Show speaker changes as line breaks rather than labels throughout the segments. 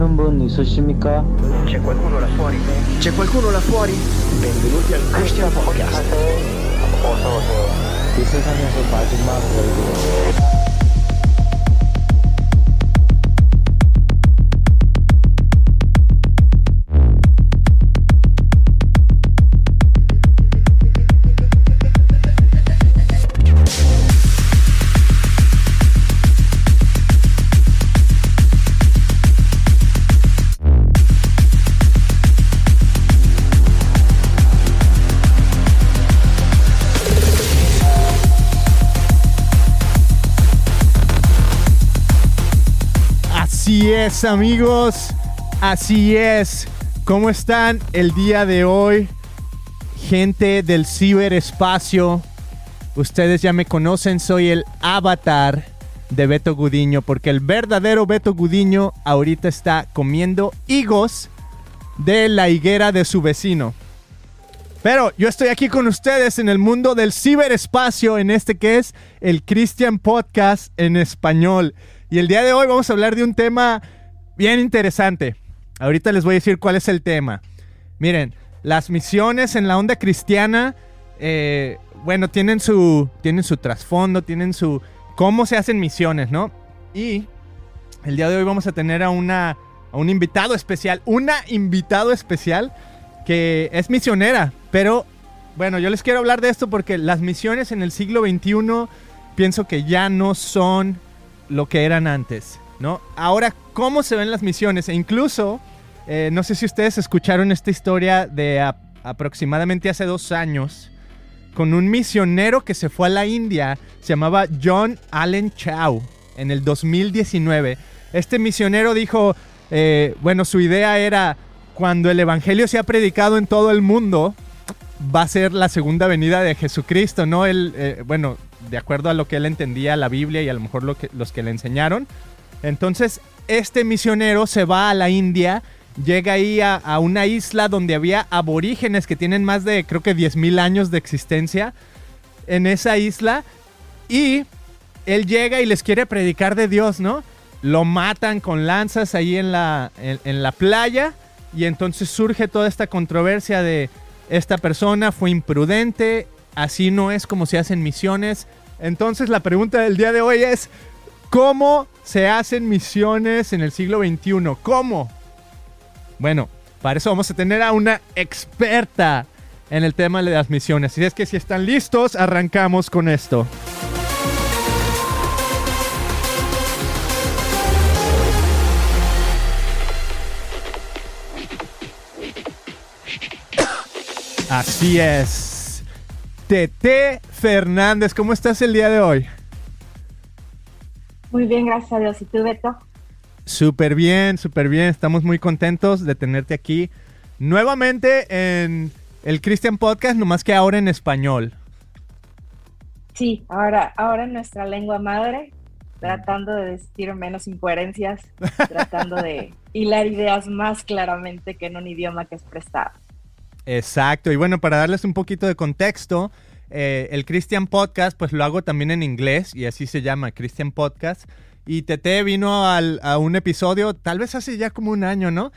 하는 분 있으십니까?
C'è qualcuno là fuori? C'è qualcuno là fuori? Benvenuti al Christian Podcast.
이 세상에서 마지막 월드
amigos. Así es. ¿Cómo están el día de hoy? Gente del ciberespacio. Ustedes ya me conocen, soy el avatar de Beto Gudiño, porque el verdadero Beto Gudiño ahorita está comiendo higos de la higuera de su vecino. Pero yo estoy aquí con ustedes en el mundo del ciberespacio, en este que es el Christian Podcast en español. Y el día de hoy vamos a hablar de un tema bien interesante. Ahorita les voy a decir cuál es el tema. Miren, las misiones en la onda cristiana, eh, bueno, tienen su, tienen su trasfondo, tienen su... cómo se hacen misiones, ¿no? Y el día de hoy vamos a tener a una, a un invitado especial, una invitado especial que es misionera, pero bueno, yo les quiero hablar de esto porque las misiones en el siglo XXI pienso que ya no son lo que eran antes, ¿no? Ahora, ¿cómo se ven las misiones? E incluso, eh, no sé si ustedes escucharon esta historia de aproximadamente hace dos años, con un misionero que se fue a la India, se llamaba John Allen Chow, en el 2019. Este misionero dijo, eh, bueno, su idea era, cuando el Evangelio sea predicado en todo el mundo, va a ser la segunda venida de Jesucristo, ¿no? Él, eh, bueno, de acuerdo a lo que él entendía la Biblia y a lo mejor que, los que le enseñaron. Entonces, este misionero se va a la India, llega ahí a, a una isla donde había aborígenes que tienen más de, creo que 10.000 años de existencia en esa isla. Y él llega y les quiere predicar de Dios, ¿no? Lo matan con lanzas ahí en la, en la playa. Y entonces surge toda esta controversia de esta persona fue imprudente, así no es como se hacen misiones. Entonces la pregunta del día de hoy es, ¿cómo se hacen misiones en el siglo XXI? ¿Cómo? Bueno, para eso vamos a tener a una experta en el tema de las misiones. Así es que si están listos, arrancamos con esto. Así es. Tete Fernández, ¿cómo estás el día de hoy?
Muy bien, gracias a Dios. ¿Y tú, Beto?
Súper bien, súper bien. Estamos muy contentos de tenerte aquí nuevamente en el Christian Podcast, nomás que ahora en español.
Sí, ahora, ahora en nuestra lengua madre, tratando de decir menos incoherencias, tratando de hilar ideas más claramente que en un idioma que es prestado.
Exacto, y bueno, para darles un poquito de contexto, eh, el Christian Podcast, pues lo hago también en inglés y así se llama, Christian Podcast. Y Tete vino al- a un episodio, tal vez hace ya como un año, ¿no?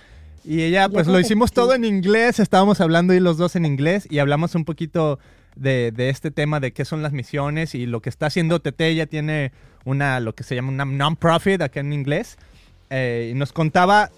Y ella, pues lo hicimos todo en inglés, estábamos hablando ahí los dos en inglés y hablamos un poquito de, de este tema de qué son las misiones y lo que está haciendo Tete, ella tiene una, lo que se llama una non-profit acá en inglés. Eh, y nos contaba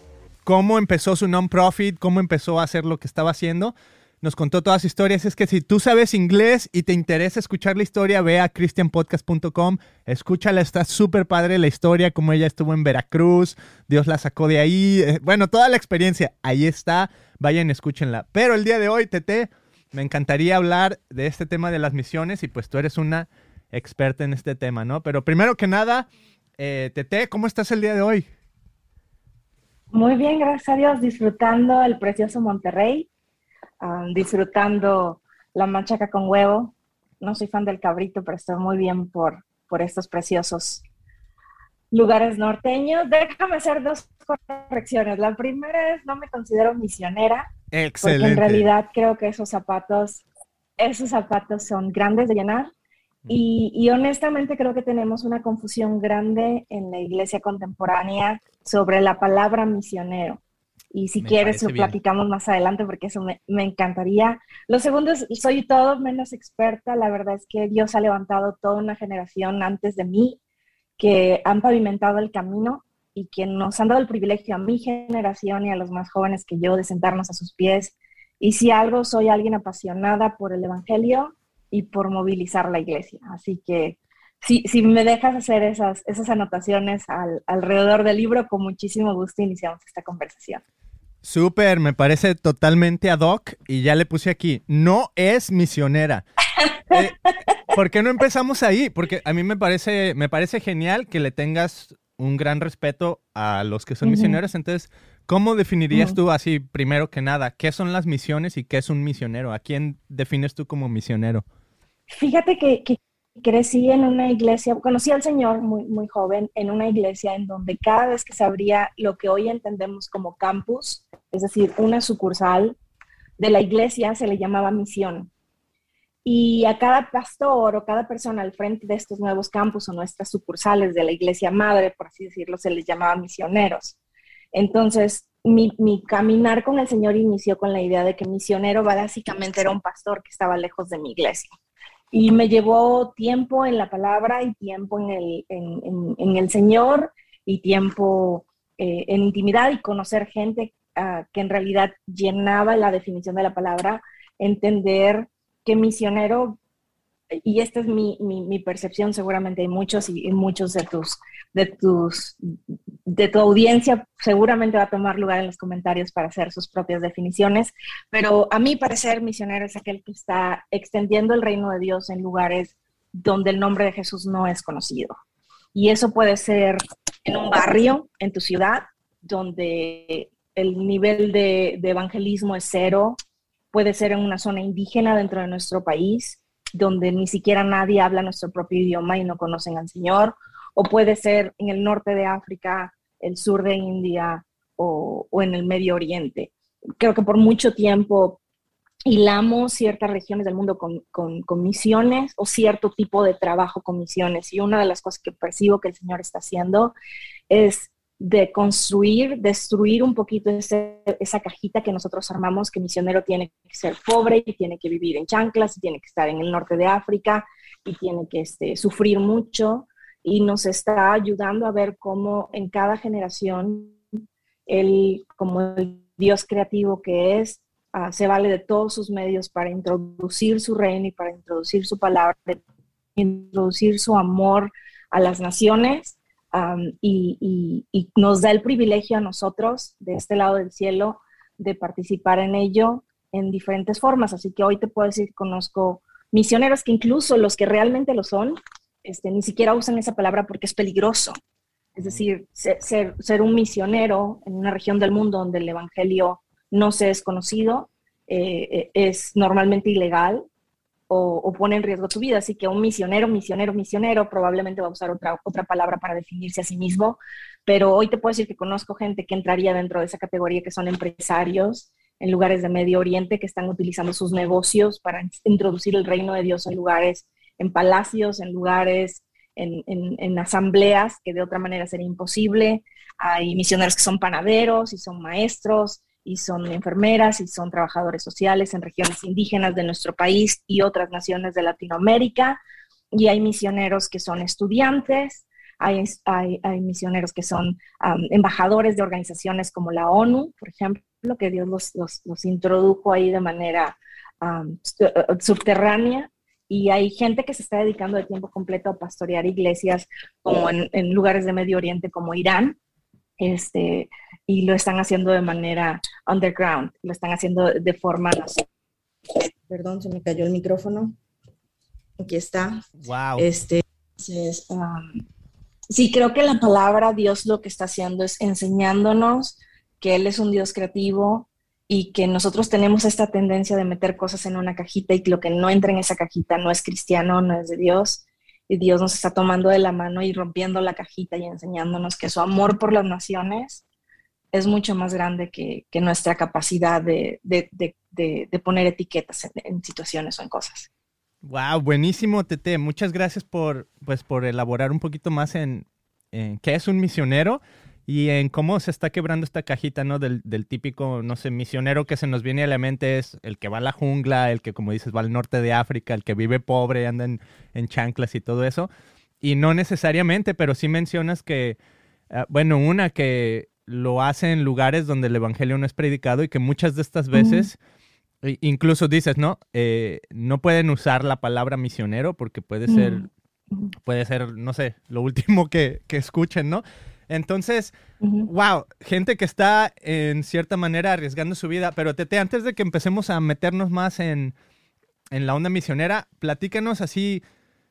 cómo empezó su non-profit, cómo empezó a hacer lo que estaba haciendo. Nos contó todas las historias. Es que si tú sabes inglés y te interesa escuchar la historia, ve a christianpodcast.com, escúchala, está súper padre la historia, como ella estuvo en Veracruz, Dios la sacó de ahí. eh, Bueno, toda la experiencia, ahí está, vayan, escúchenla. Pero el día de hoy, Tete, me encantaría hablar de este tema de las misiones y pues tú eres una experta en este tema, ¿no? Pero primero que nada, eh, Tete, ¿cómo estás el día de hoy?
Muy bien, gracias a Dios, disfrutando el precioso Monterrey, disfrutando la manchaca con huevo. No soy fan del cabrito, pero estoy muy bien por, por estos preciosos lugares norteños. Déjame hacer dos correcciones. La primera es, no me considero misionera, porque
Excelente.
en realidad creo que esos zapatos, esos zapatos son grandes de llenar Y, y, honestamente creo que tenemos una confusión grande en la iglesia contemporánea sobre la palabra misionero. Y si quieres lo platicamos más adelante porque eso me, me, encantaría. Lo segundo es, soy todo menos experta. La verdad es que Dios ha levantado toda una generación antes de mí que han pavimentado el camino y que nos han dado el privilegio a mi generación y a los más jóvenes que yo de sentarnos a sus pies. Y si algo, soy alguien apasionada por el Evangelio y por movilizar la iglesia. Así que si, si me dejas hacer esas, esas anotaciones al, alrededor del libro, con muchísimo gusto iniciamos esta conversación.
Súper, me parece totalmente ad hoc y ya le puse aquí, no es misionera. Eh, ¿Por qué no empezamos ahí? Porque a mí me parece, me parece genial que le tengas un gran respeto a los que son misioneros. Entonces, ¿cómo definirías tú así, primero que nada, qué son las misiones y qué es un misionero? ¿A quién defines tú como misionero?
Fíjate que, crecí en una iglesia, conocí al Señor muy, muy joven en una iglesia en donde cada vez que se abría lo que hoy entendemos como campus, es decir, una sucursal de la iglesia, se le llamaba misión. Y a cada pastor o cada persona al frente de estos nuevos campus o nuestras sucursales de la iglesia madre, por así decirlo, se les llamaba misioneros. Entonces, mi, mi, caminar con el Señor inició con la idea de que misionero básicamente era un pastor que estaba lejos de mi iglesia. Y me llevó tiempo en la palabra y tiempo en el, en, el Señor y tiempo eh, en intimidad y conocer gente uh, que en realidad llenaba la definición de la palabra, entender que misionero, y esta es mi, mi, percepción, seguramente hay muchos y, muchos de tus, de tus, de tu audiencia seguramente va a tomar lugar en los comentarios para hacer sus propias definiciones, pero a mi parecer misionero es aquel que está extendiendo el reino de Dios en lugares donde el nombre de Jesús no es conocido. Y eso puede ser en un barrio, en tu ciudad, donde el nivel de evangelismo es cero, puede ser en una zona indígena dentro de nuestro país, donde ni siquiera nadie habla nuestro propio idioma y no conocen al Señor, o puede ser en el norte de África, el sur de India o, en el Medio Oriente. Creo que por mucho tiempo hilamos ciertas regiones del mundo con, con, con, misiones o cierto tipo de trabajo con misiones. Y una de las cosas que percibo que el Señor está haciendo es de construir, destruir un poquito ese, esa cajita que nosotros armamos, que misionero tiene que ser pobre y tiene que vivir en chanclas y tiene que estar en el norte de África y tiene que este, sufrir mucho y nos está ayudando a ver cómo en cada generación él, como el Dios creativo que es, uh, se vale de todos sus medios para introducir su reino y para introducir su palabra, introducir su amor a las naciones Um, y, y, y, nos da el privilegio a nosotros de este lado del cielo de participar en ello en diferentes formas. Así que hoy te puedo decir que conozco misioneros que incluso los que realmente lo son, este, ni siquiera usan esa palabra porque es peligroso. Es decir, ser, ser, ser un misionero en una región del mundo donde el Evangelio no se es conocido eh, es normalmente ilegal o, pone en riesgo tu vida. Así que un misionero, misionero, misionero probablemente va a usar otra, otra palabra para definirse a sí mismo, pero hoy te puedo decir que conozco gente que entraría dentro de esa categoría que son empresarios en lugares de Medio Oriente que están utilizando sus negocios para introducir el reino de Dios en lugares, en palacios, en lugares, en, en asambleas que de otra manera sería imposible. Hay misioneros que son panaderos y son maestros, y son enfermeras y son trabajadores sociales en regiones indígenas de nuestro país y otras naciones de Latinoamérica. Y hay misioneros que son estudiantes, hay, hay, misioneros que son embajadores de organizaciones como la ONU, por ejemplo, que Dios los, los, introdujo ahí de manera um, subterránea. Y hay gente que se está dedicando de tiempo completo a pastorear iglesias como en lugares de Medio Oriente como Irán, este, y lo están haciendo de manera underground, lo están haciendo de forma, no sé. Perdón, se me cayó el micrófono. Aquí está.
Wow.
Este, entonces, um, sí, creo que la palabra Dios lo que está haciendo es enseñándonos que Él es un Dios creativo y que nosotros tenemos esta tendencia de meter cosas en una cajita y que lo que no entra en esa cajita no es cristiano, no es de Dios y Dios nos está tomando de la mano y rompiendo la cajita y enseñándonos que su amor por las naciones es mucho más grande que, que nuestra capacidad de, de, de, poner etiquetas en, situaciones o en cosas.
Wow, buenísimo, Tete. Muchas gracias por, pues, por elaborar un poquito más en qué es un misionero y en cómo se está quebrando esta cajita, ¿no? Del, del, típico, no sé, misionero que se nos viene a la mente es el que va a la jungla, el que, como dices, va al norte de África, el que vive pobre, anda en, en chanclas y todo eso. Y no necesariamente, pero sí mencionas que, uh, bueno, una que lo hace en lugares donde el evangelio no es predicado y que muchas de estas veces... Uh -huh Incluso dices, ¿no? Eh, no pueden usar la palabra misionero porque puede ser, mm. puede ser, no sé, lo último que, que escuchen, ¿no? Entonces, uh -huh. wow, gente que está en cierta manera arriesgando su vida. Pero Tete, antes de que empecemos a meternos más en, en la onda misionera, platícanos así,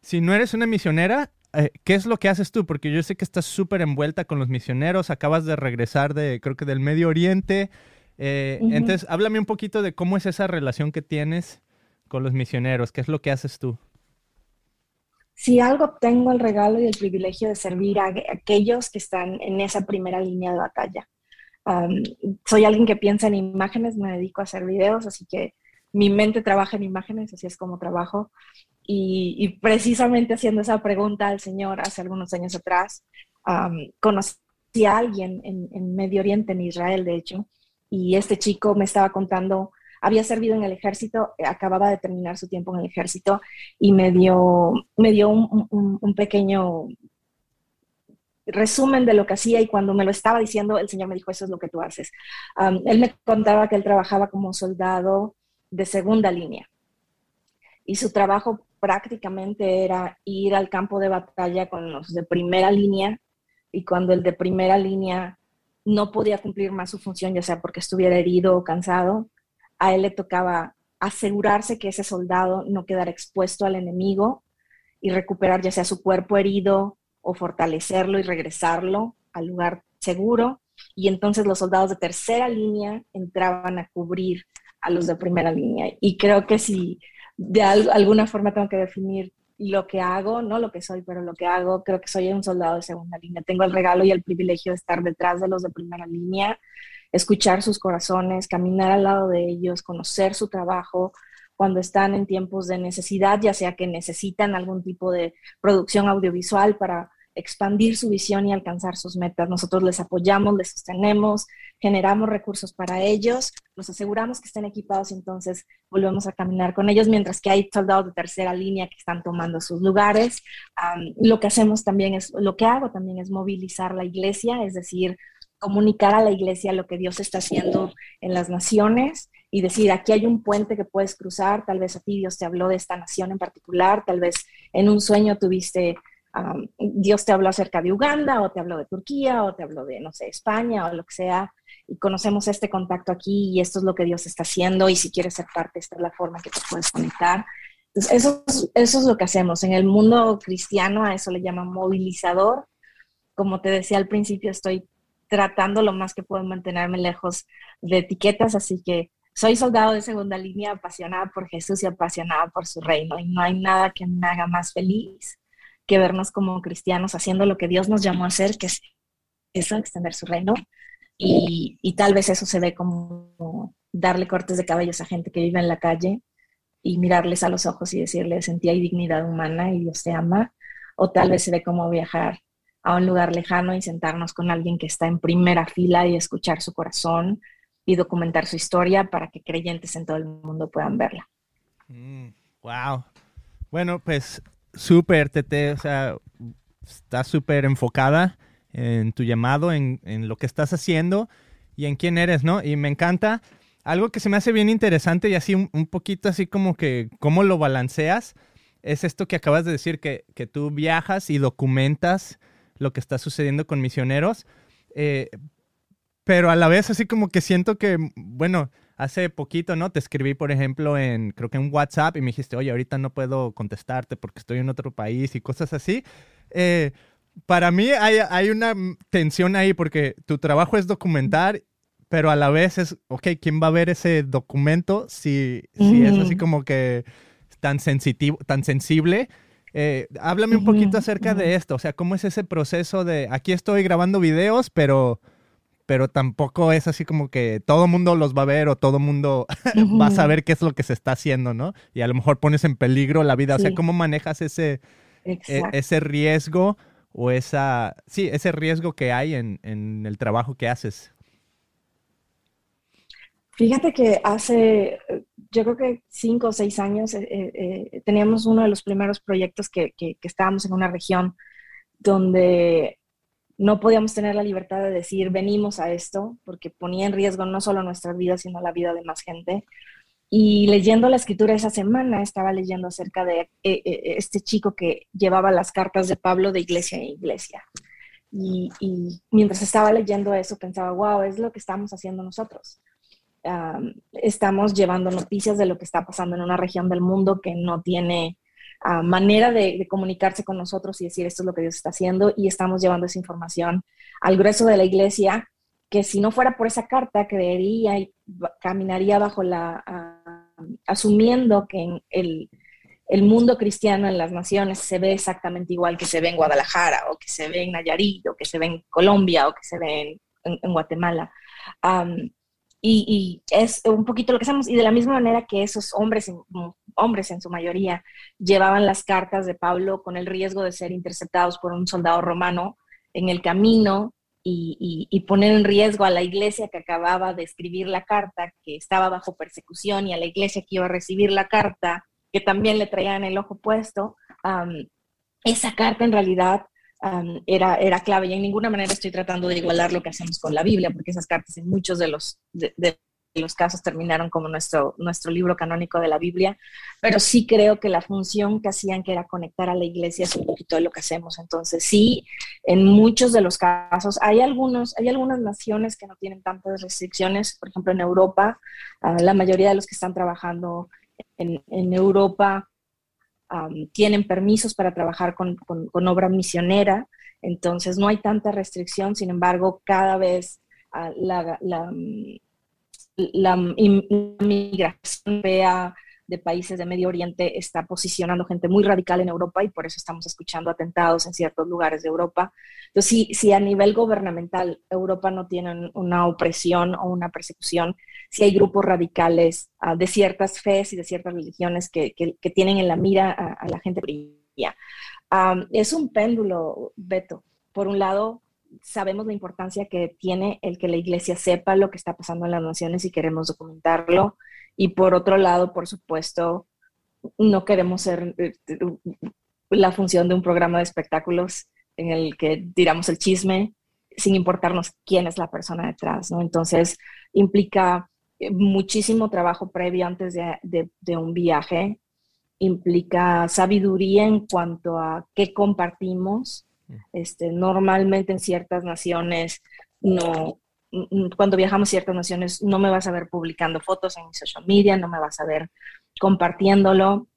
si no eres una misionera, eh, ¿qué es lo que haces tú? Porque yo sé que estás súper envuelta con los misioneros, acabas de regresar de, creo que del Medio Oriente. Eh, uh -huh. Entonces, háblame un poquito de cómo es esa relación que tienes con los misioneros, qué es lo que haces tú.
Si algo tengo el regalo y el privilegio de servir a aquellos que están en esa primera línea de batalla. Soy alguien que piensa en imágenes, me dedico a hacer videos, así que mi mente trabaja en imágenes, así es como trabajo. Y, precisamente haciendo esa pregunta al Señor hace algunos años atrás, conocí a alguien en, en Medio Oriente, en Israel, de hecho, y este chico me estaba contando, había servido en el ejército, acababa de terminar su tiempo en el ejército y me dio, me dio un, un, un, pequeño resumen de lo que hacía y cuando me lo estaba diciendo, el Señor me dijo, eso es lo que tú haces. Um, él me contaba que él trabajaba como soldado de segunda línea y su trabajo prácticamente era ir al campo de batalla con los de primera línea y cuando el de primera línea no podía cumplir más su función, ya sea porque estuviera herido o cansado, a él le tocaba asegurarse que ese soldado no quedara expuesto al enemigo y recuperar ya sea su cuerpo herido o fortalecerlo y regresarlo al lugar seguro. Y entonces los soldados de tercera línea entraban a cubrir a los de primera línea. Y creo que si de alguna forma tengo que definir lo que hago, no lo que soy, pero lo que hago, creo que soy un soldado de segunda línea. Tengo el regalo y el privilegio de estar detrás de los de primera línea, escuchar sus corazones, caminar al lado de ellos, conocer su trabajo cuando están en tiempos de necesidad, ya sea que necesitan algún tipo de producción audiovisual para expandir su visión y alcanzar sus metas. Nosotros les apoyamos, les sostenemos, generamos recursos para ellos, nos aseguramos que estén equipados y entonces volvemos a caminar con ellos, mientras que hay soldados de tercera línea que están tomando sus lugares. Lo que hacemos también es, lo que hago también es movilizar la iglesia, es decir, comunicar a la iglesia lo que Dios está haciendo en las naciones y decir, aquí hay un puente que puedes cruzar, tal vez a ti Dios te habló de esta nación en particular, tal vez en un sueño tuviste Dios te habló acerca de Uganda o te habló de Turquía o te habló de, no sé, España o lo que sea, y conocemos este contacto aquí y esto es lo que Dios está haciendo y si quieres ser parte, esta es la forma que te puedes conectar. Entonces, eso, eso es lo que hacemos. En el mundo cristiano a eso le llaman movilizador. Como te decía al principio, estoy tratando lo más que puedo mantenerme lejos de etiquetas, así que soy soldado de segunda línea, apasionada por Jesús y apasionada por su reino, y no hay nada que me haga más feliz que vernos como cristianos haciendo lo que Dios nos llamó a hacer, que es eso, extender su reino. Y, tal vez eso se ve como darle cortes de cabellos a gente que vive en la calle y mirarles a los ojos y decirles, sentí hay dignidad humana y Dios te ama. O tal vez se ve como viajar a un lugar lejano y sentarnos con alguien que está en primera fila y escuchar su corazón y documentar su historia para que creyentes en todo el mundo puedan verla.
Mm, wow. Bueno, pues súper, Tete, o sea, estás súper enfocada en tu llamado, en, en, lo que estás haciendo y en quién eres, ¿no? Y me encanta. Algo que se me hace bien interesante y así un, un poquito así como que cómo lo balanceas, es esto que acabas de decir, que, que tú viajas y documentas lo que está sucediendo con misioneros, eh, pero a la vez así como que siento que, bueno, hace poquito, ¿no? Te escribí, por ejemplo, en, creo que en WhatsApp y me dijiste, oye, ahorita no puedo contestarte porque estoy en otro país y cosas así. Eh, para mí hay, hay, una tensión ahí porque tu trabajo es documentar, pero a la vez es, ok, ¿quién va a ver ese documento si, mm. si es así como que tan sensitivo, tan sensible? Eh, háblame un poquito acerca de esto, o sea, ¿cómo es ese proceso de, aquí estoy grabando videos, pero pero tampoco es así como que todo mundo los va a ver o todo mundo va a saber qué es lo que se está haciendo, ¿no? Y a lo mejor pones en peligro la vida. O sea. ¿cómo manejas ese, e- ese riesgo o esa, sí, ese riesgo que hay en, en el trabajo que haces?
Fíjate que hace, yo creo que cinco o seis años, eh, eh, eh, teníamos uno de los primeros proyectos que, que- que estábamos en una región donde no podíamos tener la libertad de decir venimos a esto, porque ponía en riesgo no solo nuestra vida, sino la vida de más gente. Y leyendo la escritura esa semana, estaba leyendo acerca de eh, eh, este chico que llevaba las cartas de Pablo de iglesia en iglesia. Y, y mientras estaba leyendo eso, pensaba, wow, es lo que estamos haciendo nosotros. Estamos llevando noticias de lo que está pasando en una región del mundo que no tiene uh, manera de, de, comunicarse con nosotros y decir esto es lo que Dios está haciendo y estamos llevando esa información al grueso de la iglesia que si no fuera por esa carta creería y caminaría bajo la uh, asumiendo que en el, el mundo cristiano en las naciones se ve exactamente igual que se ve en Guadalajara o que se ve en Nayarit o que se ve en Colombia o que se ve en, Guatemala. Y, es un poquito lo que hacemos. Y de la misma manera que esos hombres, hombres en su mayoría, llevaban las cartas de Pablo con el riesgo de ser interceptados por un soldado romano en el camino y, poner en riesgo a la iglesia que acababa de escribir la carta, que estaba bajo persecución, y a la iglesia que iba a recibir la carta, que también le traían el ojo puesto. Esa carta en realidad Era, era clave y en ninguna manera estoy tratando de igualar lo que hacemos con la Biblia, porque esas cartas en muchos de los, de, los casos terminaron como nuestro, nuestro libro canónico de la Biblia, pero sí creo que la función que hacían, que era conectar a la iglesia, es un poquito de lo que hacemos. Entonces, sí, en muchos de los casos, hay, algunos, hay algunas naciones que no tienen tantas restricciones, por ejemplo, en Europa, uh, la mayoría de los que están trabajando en, en Europa Um, tienen permisos para trabajar con, con, obra misionera, entonces no hay tanta restricción, sin embargo, cada vez uh, la, la, la, migración vea de países de Medio Oriente está posicionando gente muy radical en Europa y por eso estamos escuchando atentados en ciertos lugares de Europa. Entonces, si, si a nivel gubernamental Europa no tiene una opresión o una persecución, si hay grupos radicales uh, de ciertas fes y de ciertas religiones que, que, tienen en la mira a, a la gente brilla. Um, es un péndulo, Beto. Por un lado, sabemos la importancia que tiene el que la iglesia sepa lo que está pasando en las naciones y queremos documentarlo. Y por otro lado, por supuesto, no queremos ser la función de un programa de espectáculos en el que tiramos el chisme sin importarnos quién es la persona detrás, ¿no? Entonces, implica muchísimo trabajo previo antes de, de, de un viaje, implica sabiduría en cuanto a qué compartimos. Este, normalmente en ciertas naciones no, cuando viajamos ciertas naciones no me vas a ver publicando fotos en mi social media, no me vas a ver compartiéndolo.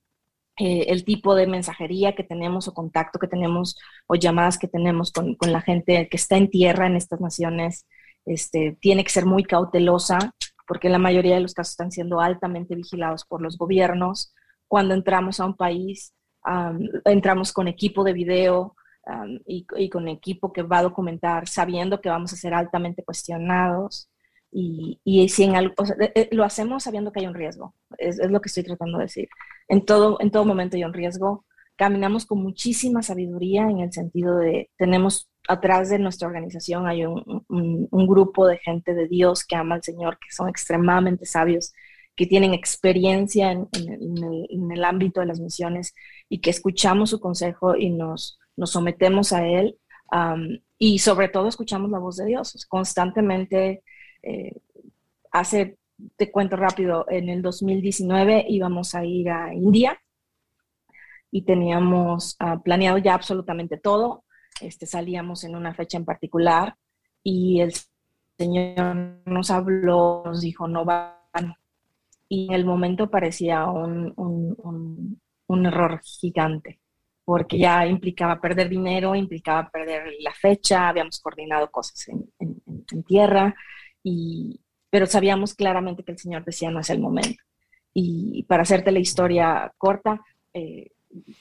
Eh, el tipo de mensajería que tenemos o contacto que tenemos o llamadas que tenemos con, con, la gente que está en tierra en estas naciones este, tiene que ser muy cautelosa porque la mayoría de los casos están siendo altamente vigilados por los gobiernos. Cuando entramos a un país, um, entramos con equipo de video, Um, y, y, con equipo que va a documentar, sabiendo que vamos a ser altamente cuestionados. Y, y si en algo, o sea, eh, lo hacemos sabiendo que hay un riesgo, es, es, lo que estoy tratando de decir. En todo, en todo momento hay un riesgo. Caminamos con muchísima sabiduría en el sentido de, tenemos atrás de nuestra organización, hay un, un, un grupo de gente de Dios que ama al Señor, que son extremadamente sabios, que tienen experiencia en, en, en, el, en el ámbito de las misiones y que escuchamos su consejo y nos, nos sometemos a Él y sobre todo escuchamos la voz de Dios. Constantemente, eh, hace, te cuento rápido, en el 2019 íbamos a ir a India y teníamos uh, planeado ya absolutamente todo. Este, salíamos en una fecha en particular y el Señor nos habló, nos dijo, no van. Y en el momento parecía un, un, un error gigante porque ya implicaba perder dinero, implicaba perder la fecha, habíamos coordinado cosas en, en, en, tierra, y, pero sabíamos claramente que el Señor decía no es el momento. Y para hacerte la historia corta, eh,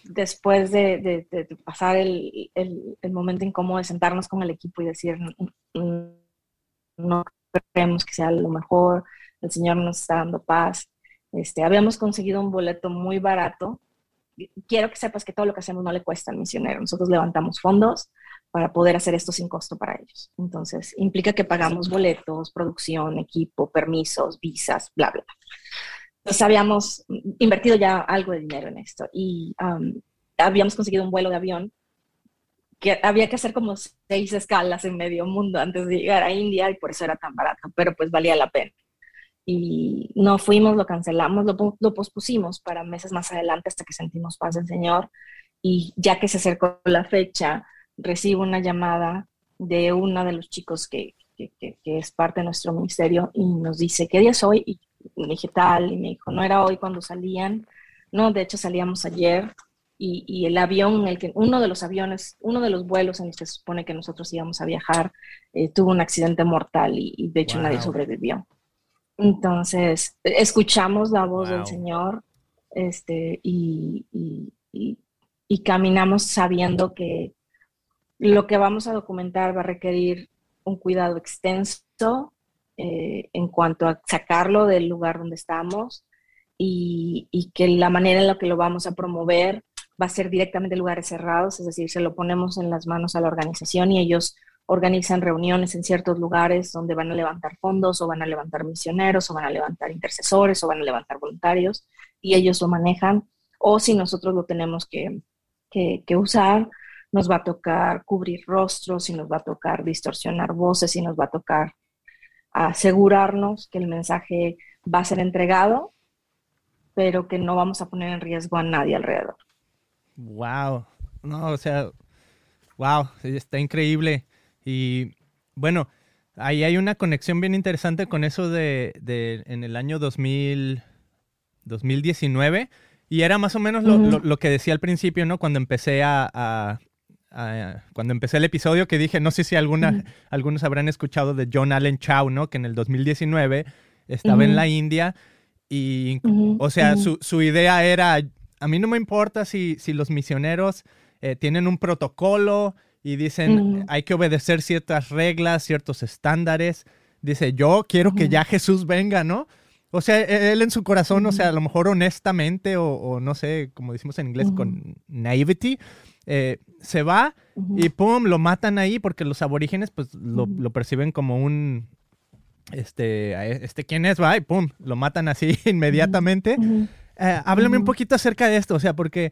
después de, de, de pasar el, el, el, momento incómodo de sentarnos con el equipo y decir, no creemos que sea lo mejor, el Señor nos está dando paz. Este, habíamos conseguido un boleto muy barato. Quiero que sepas que todo lo que hacemos no le cuesta al misionero. Nosotros levantamos fondos para poder hacer esto sin costo para ellos. Entonces, implica que pagamos boletos, producción, equipo, permisos, visas, bla, bla. Entonces, habíamos invertido ya algo de dinero en esto y um, habíamos conseguido un vuelo de avión que había que hacer como seis escalas en medio mundo antes de llegar a India y por eso era tan barato, pero pues valía la pena. Y no fuimos, lo cancelamos, lo, lo pospusimos para meses más adelante hasta que sentimos paz del Señor. Y ya que se acercó la fecha, recibo una llamada de uno de los chicos que, que, que, es parte de nuestro ministerio y nos dice, ¿qué día es hoy? Y me dije tal, y me dijo, no era hoy cuando salían, no, de hecho salíamos ayer, y, y, el avión, el que, uno de los aviones, uno de los vuelos en los que se supone que nosotros íbamos a viajar, eh, tuvo un accidente mortal y, y de hecho wow. nadie sobrevivió. Entonces, escuchamos la voz wow. del Señor este, y, y, y, caminamos sabiendo que lo que vamos a documentar va a requerir un cuidado extenso eh, en cuanto a sacarlo del lugar donde estamos y, y, que la manera en la que lo vamos a promover va a ser directamente en lugares cerrados, es decir, se lo ponemos en las manos a la organización y ellos organizan reuniones en ciertos lugares donde van a levantar fondos o van a levantar misioneros o van a levantar intercesores o van a levantar voluntarios y ellos lo manejan. O si nosotros lo tenemos que, que, usar, nos va a tocar cubrir rostros y nos va a tocar distorsionar voces y nos va a tocar asegurarnos que el mensaje va a ser entregado, pero que no vamos a poner en riesgo a nadie alrededor.
Wow. No, o sea, wow, está increíble. Y bueno, ahí hay una conexión bien interesante con eso de, de en el año 2000, 2019. Y era más o menos lo, lo, lo que decía al principio, ¿no? Cuando empecé a, a, a, cuando empecé el episodio, que dije, no sé si alguna, uh -huh. algunos habrán escuchado de John Allen Chow, ¿no? Que en el 2019 estaba uh -huh. en la India y, o sea, su, su idea era, a mí no me importa si, si los misioneros eh, tienen un protocolo y dicen hay que obedecer ciertas reglas, ciertos estándares. Dice, yo quiero que ya Jesús venga, ¿no? O sea, e-, él en su corazón, o sea, a lo mejor honestamente o, o no sé, como decimos en inglés, con naivety, eh, se va y pum, lo matan ahí porque los aborígenes pues lo, lo perciben como un, este, este, ¿quién es? Va y pum, lo matan así inmediatamente. Eh, háblame un poquito acerca de esto, o sea, porque,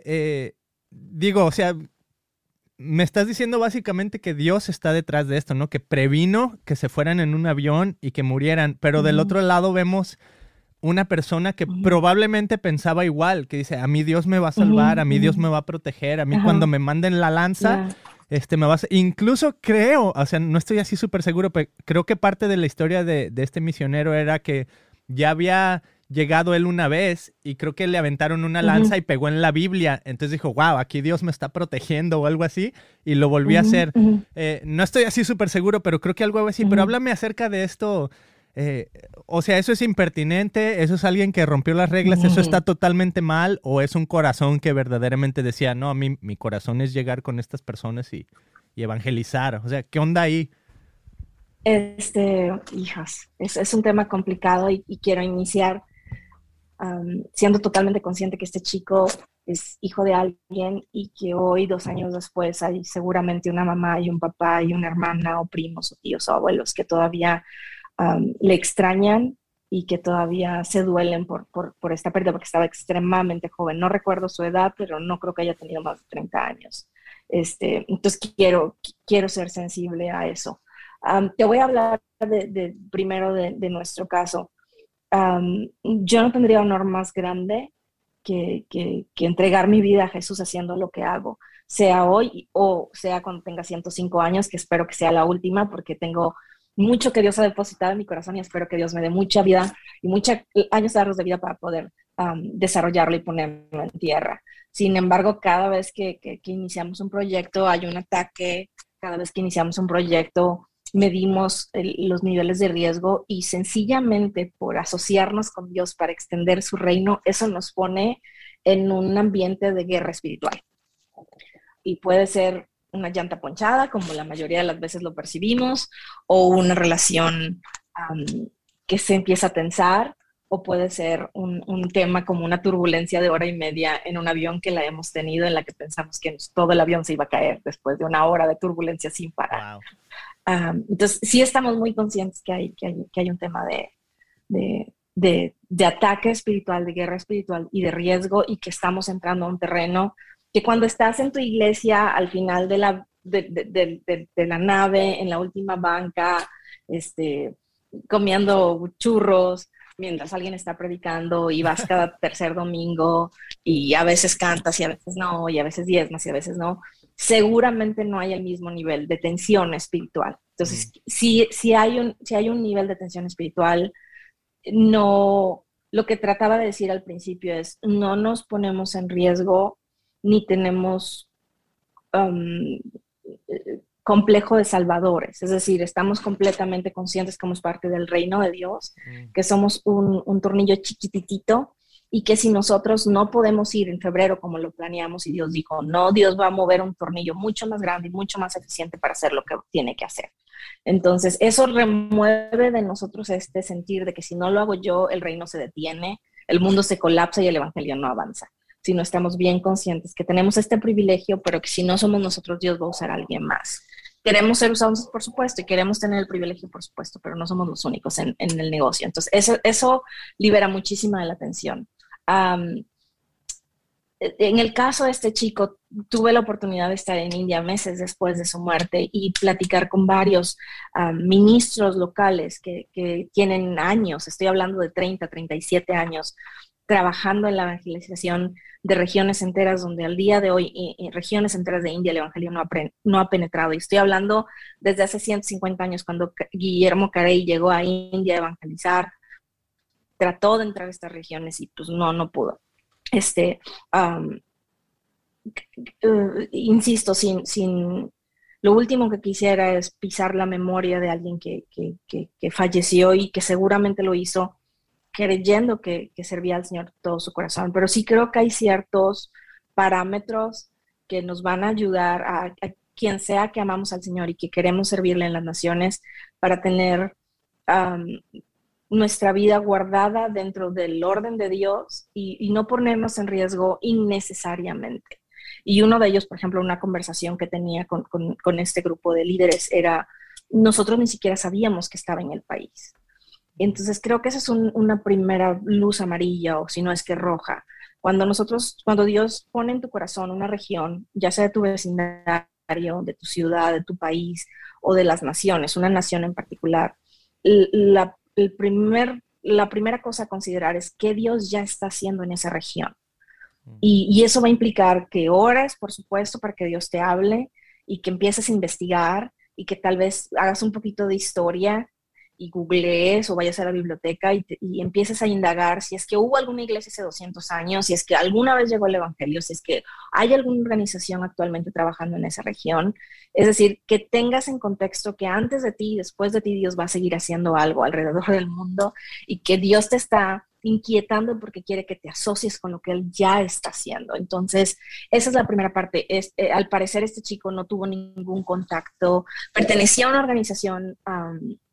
eh, digo, o sea, me estás diciendo básicamente que Dios está detrás de esto, ¿no? Que previno que se fueran en un avión y que murieran, pero uh -huh. del otro lado vemos una persona que uh -huh. probablemente pensaba igual, que dice, a mí Dios me va a salvar, uh -huh. a mí Dios me va a proteger, a mí cuando me manden la lanza, yeah. este me va a... Incluso creo, o sea, no estoy así súper seguro, pero creo que parte de la historia de, de este misionero era que ya había llegado él una vez y creo que le aventaron una lanza uh -huh. y pegó en la Biblia. Entonces dijo, wow, aquí Dios me está protegiendo o algo así. Y lo volví uh -huh. a hacer. Uh -huh. eh, no estoy así súper seguro, pero creo que algo así. Pero háblame acerca de esto. Eh, o sea, ¿eso es impertinente? ¿Eso es alguien que rompió las reglas? ¿Eso está totalmente mal? ¿O es un corazón que verdaderamente decía, no, a mí mi corazón es llegar con estas personas y, y evangelizar? O sea, ¿qué onda ahí?
Este, hijas, es, es un tema complicado y, y quiero iniciar siendo totalmente consciente que este chico es hijo de alguien y que hoy, dos años después, hay seguramente una mamá y un papá y una hermana o primos o tíos o abuelos que todavía le extrañan y que todavía se duelen por, por, esta pérdida porque estaba extremadamente joven. No recuerdo su edad, pero no creo que haya tenido más de 30 años. Este, entonces quiero, quiero ser sensible a eso. Te voy a hablar primero de nuestro caso yo no tendría honor más grande que, entregar mi vida a Jesús haciendo lo que hago, sea hoy o sea cuando tenga 105 años, que espero que sea la última, porque tengo mucho que Dios ha depositado en mi corazón y espero que Dios me dé mucha vida y muchos años largos de vida para poder desarrollarlo y ponerlo en tierra. Sin embargo, cada vez que, que, que iniciamos un proyecto hay un ataque, cada vez que iniciamos un proyecto medimos los niveles de riesgo y sencillamente por asociarnos con Dios para extender su reino, eso nos pone en un ambiente de guerra espiritual. Y puede ser una llanta ponchada, como la mayoría de las veces lo percibimos, o una relación que se empieza a tensar, o puede ser un, tema como una turbulencia de hora y media en un avión que la hemos tenido, en la que pensamos que todo el avión se iba a caer después de una hora de turbulencia sin parar. entonces, sí estamos muy conscientes que hay, que hay, que hay un tema de, de, de, ataque espiritual, de guerra espiritual y de riesgo, y que estamos entrando a un terreno que cuando estás en tu iglesia al final de la, de, la nave, en la última banca, este, comiendo churros, mientras alguien está predicando y vas cada tercer domingo y a veces cantas y a veces no, y a veces diezmas y a veces no, seguramente no hay el mismo nivel de tensión espiritual. Entonces, si, si, hay un, si hay un nivel de tensión espiritual, no, lo que trataba de decir al principio es, no nos ponemos en riesgo ni tenemos um, complejo de salvadores, es decir, estamos completamente conscientes que somos parte del reino de Dios, mm. que somos un, un, tornillo chiquititito y que si nosotros no podemos ir en febrero como lo planeamos y Dios dijo, no, Dios va a mover un tornillo mucho más grande y mucho más eficiente para hacer lo que tiene que hacer. Entonces, eso remueve de nosotros este sentir de que si no lo hago yo, el reino se detiene, el mundo se colapsa y el evangelio no avanza si no estamos bien conscientes que tenemos este privilegio, pero que si no somos nosotros, Dios va a usar a alguien más. Queremos ser usados, por supuesto, y queremos tener el privilegio, por supuesto, pero no somos los únicos en, el negocio. Entonces, eso, libera muchísima de la atención. en el caso de este chico, tuve la oportunidad de estar en India meses después de su muerte y platicar con varios ministros locales que, tienen años, estoy hablando de 30, 37 años, trabajando en la evangelización de regiones enteras donde al día de hoy regiones enteras de India el Evangelio no ha, penetrado. Y estoy hablando desde hace 150 años cuando Guillermo Carey llegó a India a evangelizar, trató de entrar a estas regiones y pues no, no pudo. Este, uh, insisto, sin, sin, lo último que quisiera es pisar la memoria de alguien que, que, que falleció y que seguramente lo hizo creyendo que, servía al Señor todo su corazón, pero sí creo que hay ciertos parámetros que nos van a ayudar a, quien sea que amamos al Señor y que queremos servirle en las naciones para tener nuestra vida guardada dentro del orden de Dios y, no ponernos en riesgo innecesariamente. Y uno de ellos, por ejemplo, una conversación que tenía con, con este grupo de líderes era, nosotros ni siquiera sabíamos que estaba en el país. Entonces creo que esa es una primera luz amarilla o si no es que roja. Cuando nosotros, cuando Dios pone en tu corazón una región, ya sea de tu vecindario, de tu ciudad, de tu país o de las naciones, una nación en particular, la, el primer, la primera cosa a considerar es qué Dios ya está haciendo en esa región. Mm. Y, y, eso va a implicar que ores, por supuesto, para que Dios te hable y que empieces a investigar y que tal vez hagas un poquito de historia y googlees o vayas a la biblioteca y, empieces a indagar si es que hubo alguna iglesia hace 200 años, si es que alguna vez llegó el Evangelio, si es que hay alguna organización actualmente trabajando en esa región. Es decir, que tengas en contexto que antes de ti y después de ti Dios va a seguir haciendo algo alrededor del mundo y que Dios te está inquietando porque quiere que te asocies con lo que él ya está haciendo. Entonces, esa es la primera parte. Es, eh, al parecer, este chico no tuvo ningún contacto, pertenecía a una organización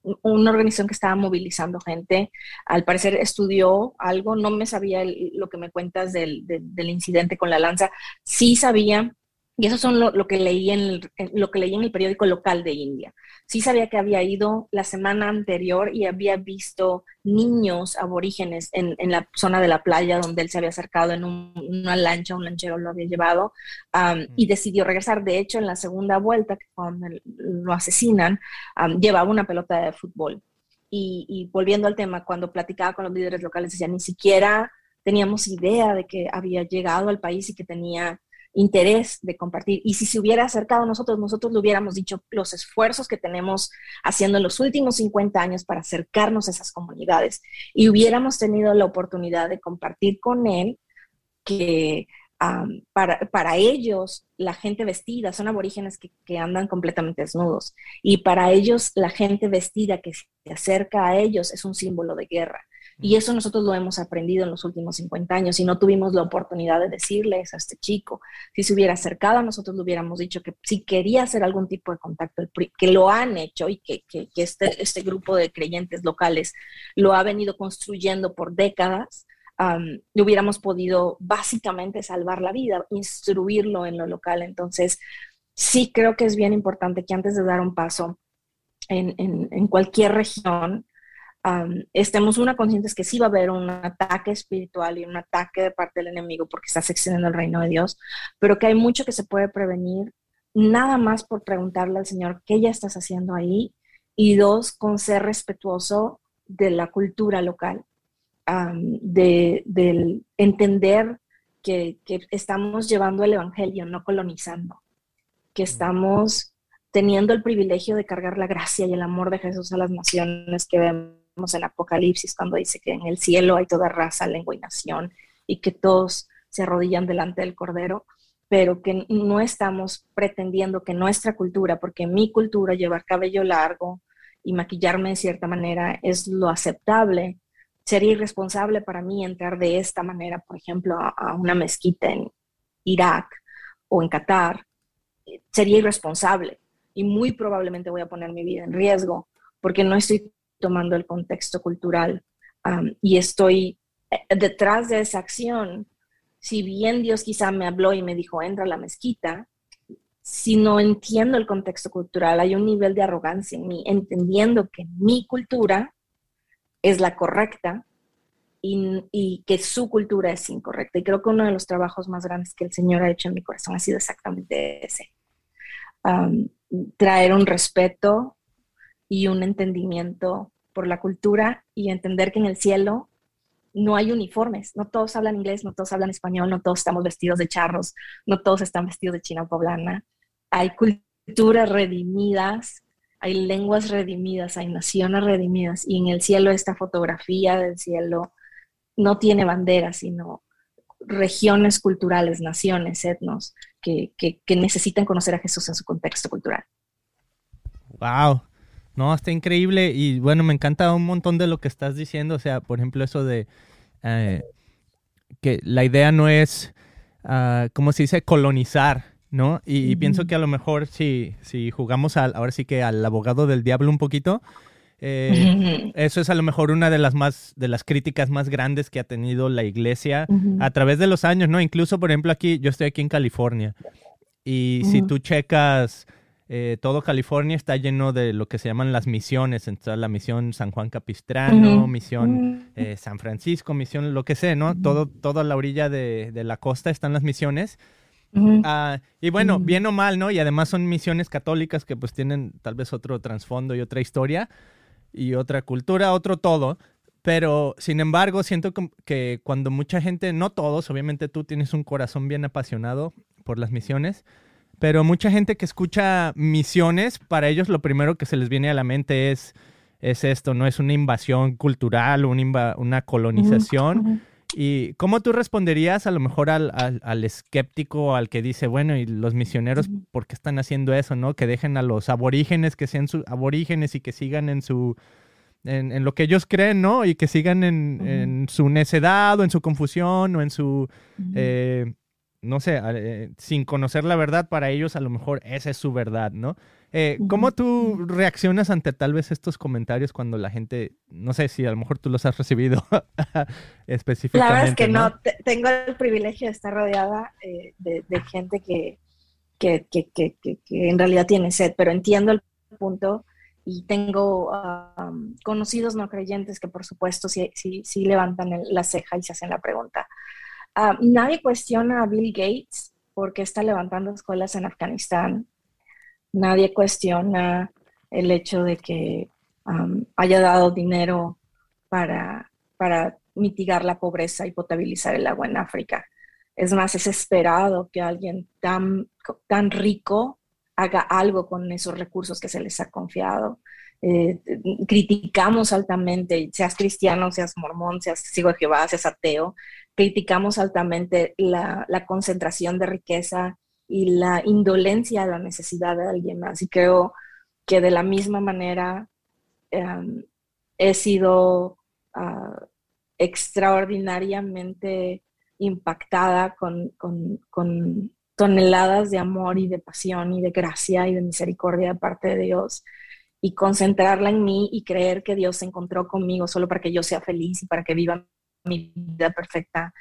una organización que estaba movilizando gente. Al parecer estudió algo, no me sabía lo que me cuentas del, del, incidente con la lanza, sí sabía, y eso son lo, que leí en lo que leí en el periódico local de India sí sabía que había ido la semana anterior y había visto niños aborígenes en, la zona de la playa donde él se había acercado en una lancha, un lanchero lo había llevado y decidió regresar. De hecho, en la segunda vuelta, cuando lo asesinan, llevaba una pelota de fútbol. Y, y volviendo al tema, cuando platicaba con los líderes locales, decía, ni siquiera teníamos idea de que había llegado al país y que tenía interés de compartir. Y si se hubiera acercado a nosotros, nosotros le hubiéramos dicho los esfuerzos que tenemos haciendo en los últimos 50 años para acercarnos a esas comunidades y hubiéramos tenido la oportunidad de compartir con él que para, para, ellos la gente vestida, son aborígenes que, que, andan completamente desnudos, y para ellos la gente vestida que se acerca a ellos es un símbolo de guerra. Y eso nosotros lo hemos aprendido en los últimos 50 años y no tuvimos la oportunidad de decirles a este chico. Si se hubiera acercado, nosotros le hubiéramos dicho que si quería hacer algún tipo de contacto, que lo han hecho y que, que, este, este grupo de creyentes locales lo ha venido construyendo por décadas, le hubiéramos podido básicamente salvar la vida, instruirlo en lo local. Entonces, sí creo que es bien importante que antes de dar un paso en, en, en cualquier región, estemos una conscientes que sí va a haber un ataque espiritual y un ataque de parte del enemigo porque estás excediendo el reino de Dios, pero que hay mucho que se puede prevenir nada más por preguntarle al Señor qué ya estás haciendo ahí y dos, con ser respetuoso de la cultura local, de, del entender que, que estamos llevando el Evangelio, no colonizando, que estamos teniendo el privilegio de cargar la gracia y el amor de Jesús a las naciones que vemos en Apocalipsis cuando dice que en el cielo hay toda raza, lengua y nación y que todos se arrodillan delante del Cordero, pero que no estamos pretendiendo que nuestra cultura, porque mi cultura, llevar cabello largo y maquillarme de cierta manera es lo aceptable, sería irresponsable para mí entrar de esta manera, por ejemplo, a, una mezquita en Irak o en Qatar, sería irresponsable y muy probablemente voy a poner mi vida en riesgo porque no estoy tomando el contexto cultural y estoy eh, detrás de esa acción. Si bien Dios quizá me habló y me dijo, entra a la mezquita, si no entiendo el contexto cultural, hay un nivel de arrogancia en mí, entendiendo que mi cultura es la correcta y, y, que su cultura es incorrecta. Y creo que uno de los trabajos más grandes que el Señor ha hecho en mi corazón ha sido exactamente ese. traer un respeto y un entendimiento por la cultura y entender que en el cielo no hay uniformes, no todos hablan inglés, no todos hablan español, no todos estamos vestidos de charros, no todos están vestidos de china poblana. Hay culturas redimidas, hay lenguas redimidas, hay naciones redimidas y en el cielo esta fotografía del cielo no tiene banderas, sino regiones culturales, naciones, etnos que, que, que necesitan conocer a Jesús en su contexto cultural.
Wow, no, está increíble y bueno, me encanta un montón de lo que estás diciendo. O sea, por ejemplo, eso de eh, que la idea no es, uh, ¿cómo se dice?, colonizar, ¿no? Y, pienso que a lo mejor si, si jugamos al, ahora sí que al abogado del diablo un poquito, eh, eso es a lo mejor una de las más, de las críticas más grandes que ha tenido la iglesia a través de los años, ¿no? Incluso, por ejemplo, aquí, yo estoy aquí en California y si tú checas eh, todo California está lleno de lo que se llaman las misiones, entonces la misión San Juan Capistrano, misión eh, San Francisco, misión lo que sea, ¿no? Todo, toda la orilla de, la costa están las misiones. Ah, y bueno, bien o mal, ¿no? Y además son misiones católicas que pues tienen tal vez otro trasfondo y otra historia y otra cultura, otro todo. Pero, sin embargo, siento que cuando mucha gente, no todos, obviamente tú tienes un corazón bien apasionado por las misiones, pero mucha gente que escucha misiones, para ellos lo primero que se les viene a la mente es, es esto, ¿no? Es una invasión cultural, una, una colonización. ¿Y cómo tú responderías a lo mejor al, al, escéptico, al que dice, bueno, y los misioneros, ¿por qué están haciendo eso, no? Que dejen a los aborígenes, que sean sus aborígenes y que sigan en su... En, lo que ellos creen, ¿no? Y que sigan en, en, su necedad o en su confusión o en su no sé, eh, sin conocer la verdad, para ellos a lo mejor esa es su verdad, ¿no? Eh, ¿Cómo tú reaccionas ante tal vez estos comentarios cuando la gente, no sé si a lo mejor tú los has recibido específicamente?
La verdad es que no, tengo el privilegio de estar rodeada eh, de, gente que, que, que, en realidad tiene sed, pero entiendo el punto y tengo conocidos no creyentes que por supuesto sí, sí, sí levantan la ceja y se hacen la pregunta. Ah, nadie cuestiona a Bill Gates porque está levantando escuelas en Afganistán. Nadie cuestiona el hecho de que haya dado dinero para, para mitigar la pobreza y potabilizar el agua en África. Es más, es esperado que alguien tan, tan rico haga algo con esos recursos que se les ha confiado. Eh, criticamos altamente, seas cristiano, seas mormón, seas sigo de Jehová, seas ateo, criticamos altamente la, concentración de riqueza y la indolencia de la necesidad de alguien más. Y creo que de la misma manera em, he sido ah, extraordinariamente impactada con, con, toneladas de amor y de pasión y de gracia y de misericordia de parte de Dios y concentrarla en mí y creer que Dios se encontró conmigo solo para que yo sea feliz y para que viva mi vida perfecta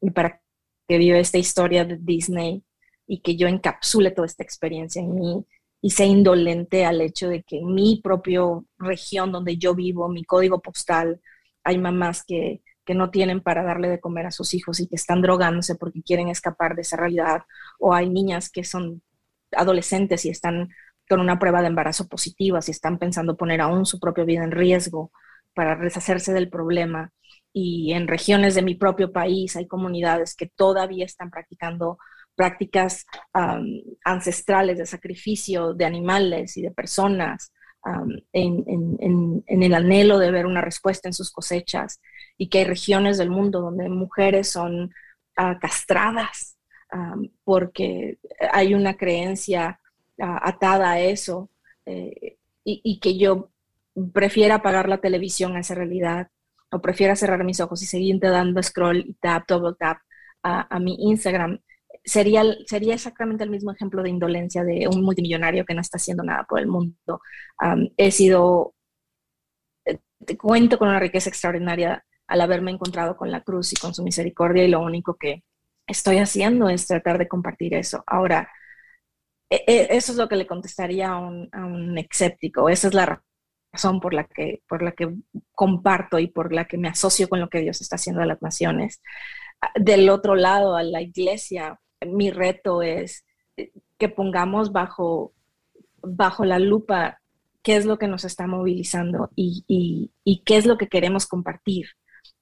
y para que viva esta historia de Disney y que yo encapsule toda esta experiencia en mí y sea indolente al hecho de que en mi propia región donde yo vivo, mi código postal, hay mamás que, que no tienen para darle de comer a sus hijos y que están drogándose porque quieren escapar de esa realidad, o hay niñas que son adolescentes y están con una prueba de embarazo positiva, si están pensando poner aún su propia vida en riesgo para deshacerse del problema. Y en regiones de mi propio país hay comunidades que todavía están practicando prácticas ancestrales de sacrificio de animales y de personas en, el anhelo de ver una respuesta en sus cosechas y que hay regiones del mundo donde mujeres son ah, castradas porque hay una creencia atada a eso eh, y, que yo prefiera apagar la televisión a esa realidad o prefiera cerrar mis ojos y seguir dando scroll y tap, double tap a, mi Instagram, sería, sería exactamente el mismo ejemplo de indolencia de un multimillonario que no está haciendo nada por el mundo. he sido, eh, te cuento con una riqueza extraordinaria al haberme encontrado con la cruz y con su misericordia y lo único que estoy haciendo es tratar de compartir eso. Ahora, e, e, eso es lo que le contestaría a un, a un escéptico. Esa es la por la, que, por la que comparto y por la que me asocio con lo que Dios está haciendo a las naciones. Del otro lado, a la iglesia, mi reto es que pongamos bajo, bajo la lupa qué es lo que nos está movilizando y, y qué es lo que queremos compartir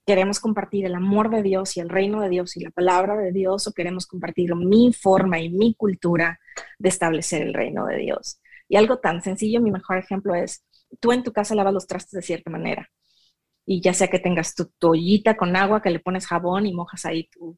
queremos compartir el amor de Dios y el reino de Dios y la palabra de Dios o queremos compartir mi forma y mi cultura de establecer el reino de Dios. Y algo tan sencillo, mi mejor ejemplo es, tú en tu casa lavas los trastes de cierta manera. Y ya sea que tengas tu toallita con agua, que le pones jabón y mojas ahí tu,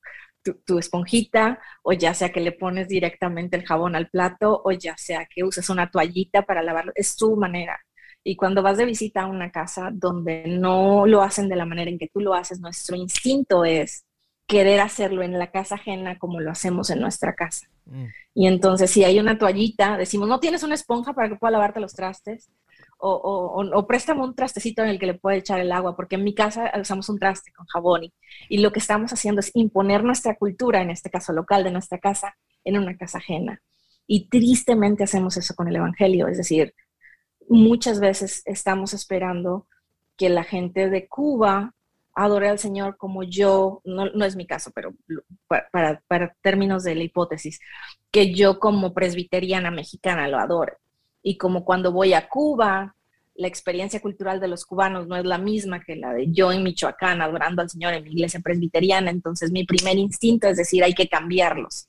tu, esponjita, o ya sea que le pones directamente el jabón al plato, o ya sea que uses una toallita para lavarlo, es tu manera. Y cuando vas de visita a una casa donde no lo hacen de la manera en que tú lo haces, nuestro instinto es querer hacerlo en la casa ajena como lo hacemos en nuestra casa. Mm. Y entonces si hay una toallita, decimos, no tienes una esponja para que pueda lavarte los trastes, o, o, préstame un trastecito en el que le pueda echar el agua, porque en mi casa usamos un traste con jabón y, y, lo que estamos haciendo es imponer nuestra cultura, en este caso local de nuestra casa, en una casa ajena. Y tristemente hacemos eso con el Evangelio, es decir, muchas veces estamos esperando que la gente de Cuba adore al Señor como yo, no, es mi caso, pero para, para, términos de la hipótesis, que yo como presbiteriana mexicana lo adore. Y como cuando voy a Cuba, la experiencia cultural de los cubanos no es la misma que la de yo en Michoacán adorando al Señor en mi iglesia presbiteriana, entonces mi primer instinto es decir, hay que cambiarlos.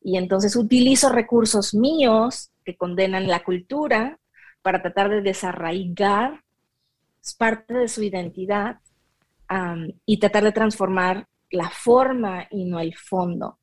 Y entonces utilizo recursos míos que condenan la cultura para tratar de desarraigar parte de su identidad y tratar de transformar la forma y no el fondo.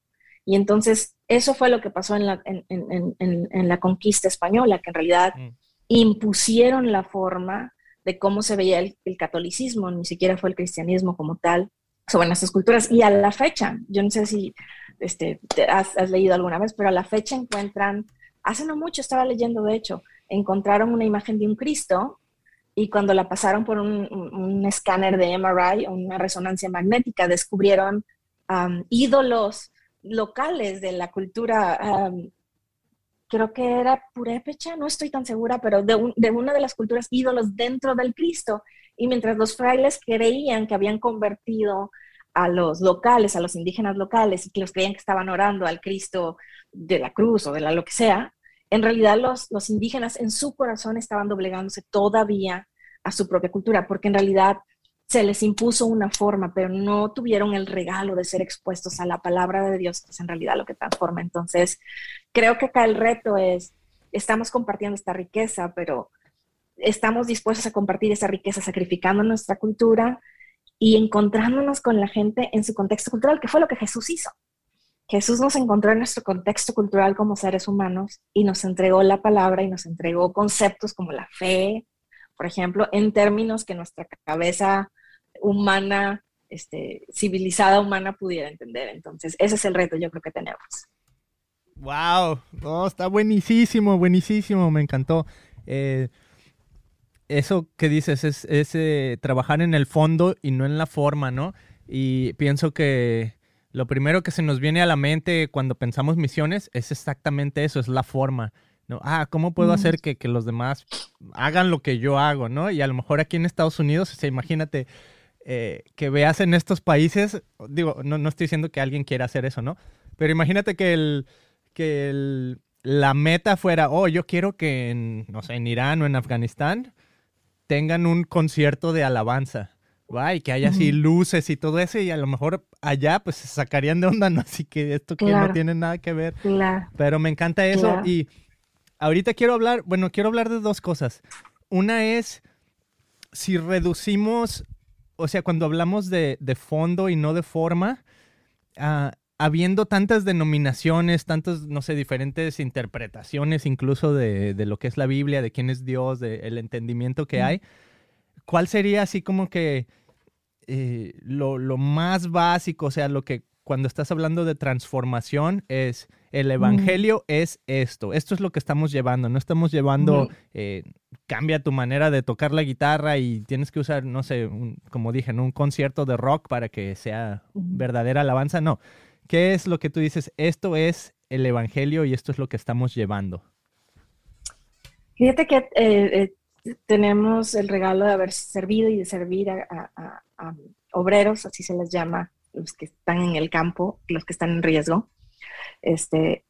Y entonces eso fue lo que pasó en la, en, la conquista española, que en realidad mm. impusieron la forma de cómo se veía el, catolicismo, ni siquiera fue el cristianismo como tal, sobre nuestras culturas. Y a la fecha, yo no sé si este, has, has leído alguna vez, pero a la fecha encuentran, hace no mucho estaba leyendo de hecho, encontraron una imagen de un Cristo y cuando la pasaron por un, escáner de MRI, una resonancia magnética, descubrieron ídolos locales de la cultura, creo que era purépecha, no estoy tan segura, pero de, de, una de las culturas ídolos dentro del Cristo. Y mientras los frailes creían que habían convertido a los locales, a los indígenas locales, y que los creían que estaban orando al Cristo de la cruz o de la lo que sea, en realidad los, los indígenas en su corazón estaban doblegándose todavía a su propia cultura, porque en realidad se les impuso una forma, pero no tuvieron el regalo de ser expuestos a la palabra de Dios, que es en realidad lo que transforma. Entonces, creo que acá el reto es, estamos compartiendo esta riqueza, pero estamos dispuestos a compartir esa riqueza sacrificando nuestra cultura y encontrándonos con la gente en su contexto cultural, que fue lo que Jesús hizo. Jesús nos encontró en nuestro contexto cultural como seres humanos y nos entregó la palabra y nos entregó conceptos como la fe, por ejemplo, en términos que nuestra cabeza humana este, civilizada humana pudiera entender. Entonces, ese es el reto yo creo que tenemos.
Wow, está buenísimo, buenísimo, me encantó. Eh, eso que dices es, eh, trabajar en el fondo y no en la forma, ¿no? Y pienso que lo primero que se nos viene a la mente cuando pensamos misiones es exactamente eso, es la forma. ¿no? Ah, ¿cómo puedo hacer que, los demás hagan lo que yo hago, ¿no? Y a lo mejor aquí en Estados Unidos, o sea, imagínate eh, que veas en estos países, digo, no, no, estoy diciendo que alguien quiera hacer eso, ¿no? Pero imagínate que el, que el, la meta fuera, oh, yo quiero que en, no sé, en Irán o en Afganistán tengan un concierto de alabanza. Y que haya así luces y todo eso, y a lo mejor allá pues se sacarían de onda, ¿no? Así que esto que no tiene nada que ver. Pero me encanta eso. Y ahorita quiero hablar, bueno, quiero hablar de dos cosas. Una es si reducimos, o sea, cuando hablamos de, fondo y no de forma, ah, habiendo tantas denominaciones, tantas, no sé, diferentes interpretaciones incluso de, lo que es la Biblia, de quién es Dios, del entendimiento que hay, ¿cuál sería así como que eh, lo, más básico, o sea, lo que cuando estás hablando de transformación es el Evangelio es esto, esto es lo que estamos llevando, no estamos llevando, eh, cambia tu manera de tocar la guitarra y tienes que usar, no sé, como dije, en un concierto de rock para que sea verdadera alabanza, no, ¿Qué es lo que tú dices? Esto es el Evangelio y esto es lo que estamos llevando.
Fíjate que eh, eh, tenemos el regalo de haber servido y de servir a, obreros, así se les llama, los que están en el campo, los que están en riesgo, este,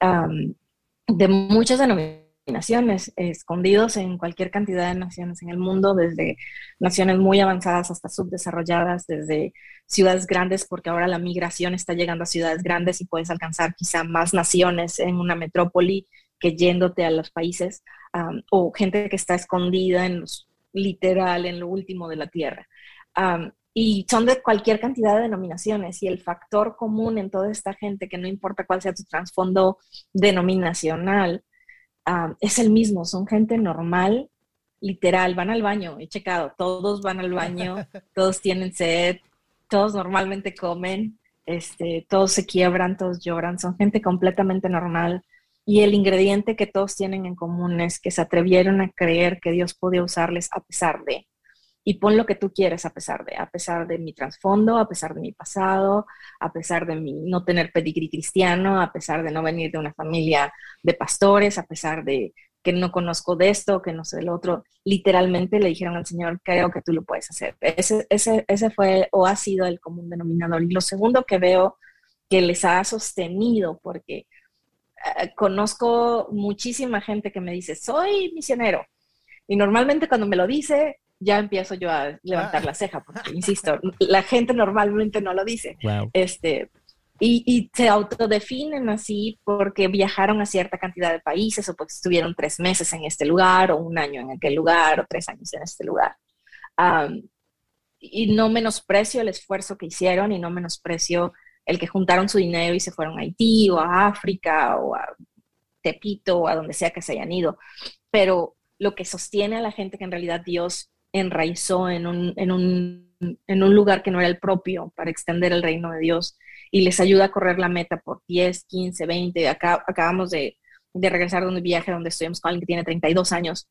de muchas denominaciones naciones, escondidos en cualquier cantidad de naciones en el mundo, desde naciones muy avanzadas hasta subdesarrolladas, desde ciudades grandes, porque ahora la migración está llegando a ciudades grandes y puedes alcanzar quizá más naciones en una metrópoli que yéndote a los países, o gente que está escondida en los, literal en lo último de la tierra. Y son de cualquier cantidad de denominaciones y el factor común en toda esta gente, que no importa cuál sea tu trasfondo denominacional, es el mismo, son gente normal, literal, van al baño, he checado, todos van al baño, todos tienen sed, todos normalmente comen, este, todos se quiebran, todos lloran, son gente completamente normal. Y el ingrediente que todos tienen en común es que se atrevieron a creer que Dios podía usarles a pesar de y pon lo que tú quieres a pesar de, a pesar de mi trasfondo, a pesar de mi pasado, a pesar de mi no tener pedigrí cristiano, a pesar de no venir de una familia de pastores, a pesar de que no conozco de esto, que no sé del otro, literalmente le dijeron al Señor, creo que tú lo puedes hacer. Ese, ese, ese fue o ha sido el común denominador. Y lo segundo que veo que les ha sostenido, porque eh, conozco muchísima gente que me dice, soy misionero. Y normalmente cuando me lo dice, ya empiezo yo a levantar ah. la ceja, porque, insisto, la gente normalmente no lo dice. Este, y, y, se autodefinen así porque viajaron a cierta cantidad de países o porque estuvieron tres meses en este lugar o un año en aquel lugar o tres años en este lugar. y no menosprecio el esfuerzo que hicieron y no menosprecio el que juntaron su dinero y se fueron a Haití o a África o a Tepito o a donde sea que se hayan ido. Pero lo que sostiene a la gente que en realidad Dios enraizó en un, en, un, en un, lugar que no era el propio para extender el reino de Dios y les ayuda a correr la meta por 10, 15, 20. Acá, acabamos de, de regresar de un viaje donde estuvimos con alguien que tiene 32 años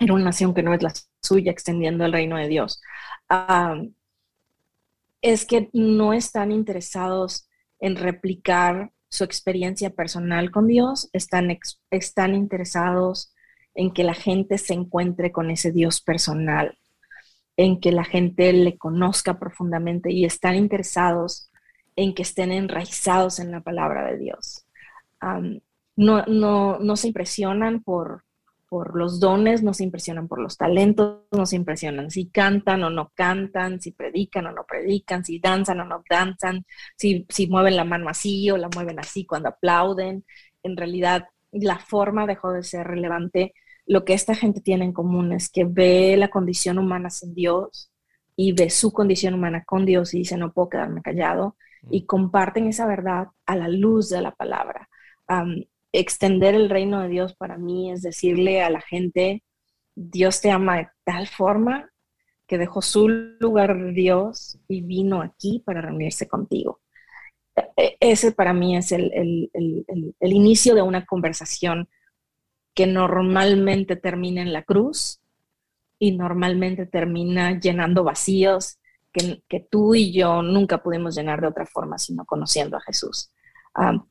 en una nación que no es la suya, extendiendo el reino de Dios. es que no están interesados en replicar su experiencia personal con Dios, están, están interesados en que la gente se encuentre con ese Dios personal en que la gente le conozca profundamente y están interesados en que estén enraizados en la palabra de Dios. no, no, no, se impresionan por, por los dones, no se impresionan por los talentos, no se impresionan si cantan o no cantan, si predican o no predican, si danzan o no danzan, si, si mueven la mano así o la mueven así cuando aplauden. En realidad, la forma dejó de ser relevante lo que esta gente tiene en común es que ve la condición humana sin Dios y ve su condición humana con Dios y dice, no puedo quedarme callado, y comparten esa verdad a la luz de la palabra. extender el reino de Dios para mí es decirle a la gente, Dios te ama de tal forma que dejó su lugar de Dios y vino aquí para reunirse contigo. E, e, ese para mí es el, el inicio de una conversación que normalmente termina en la cruz y normalmente termina llenando vacíos que, tú y yo nunca pudimos llenar de otra forma sino conociendo a Jesús.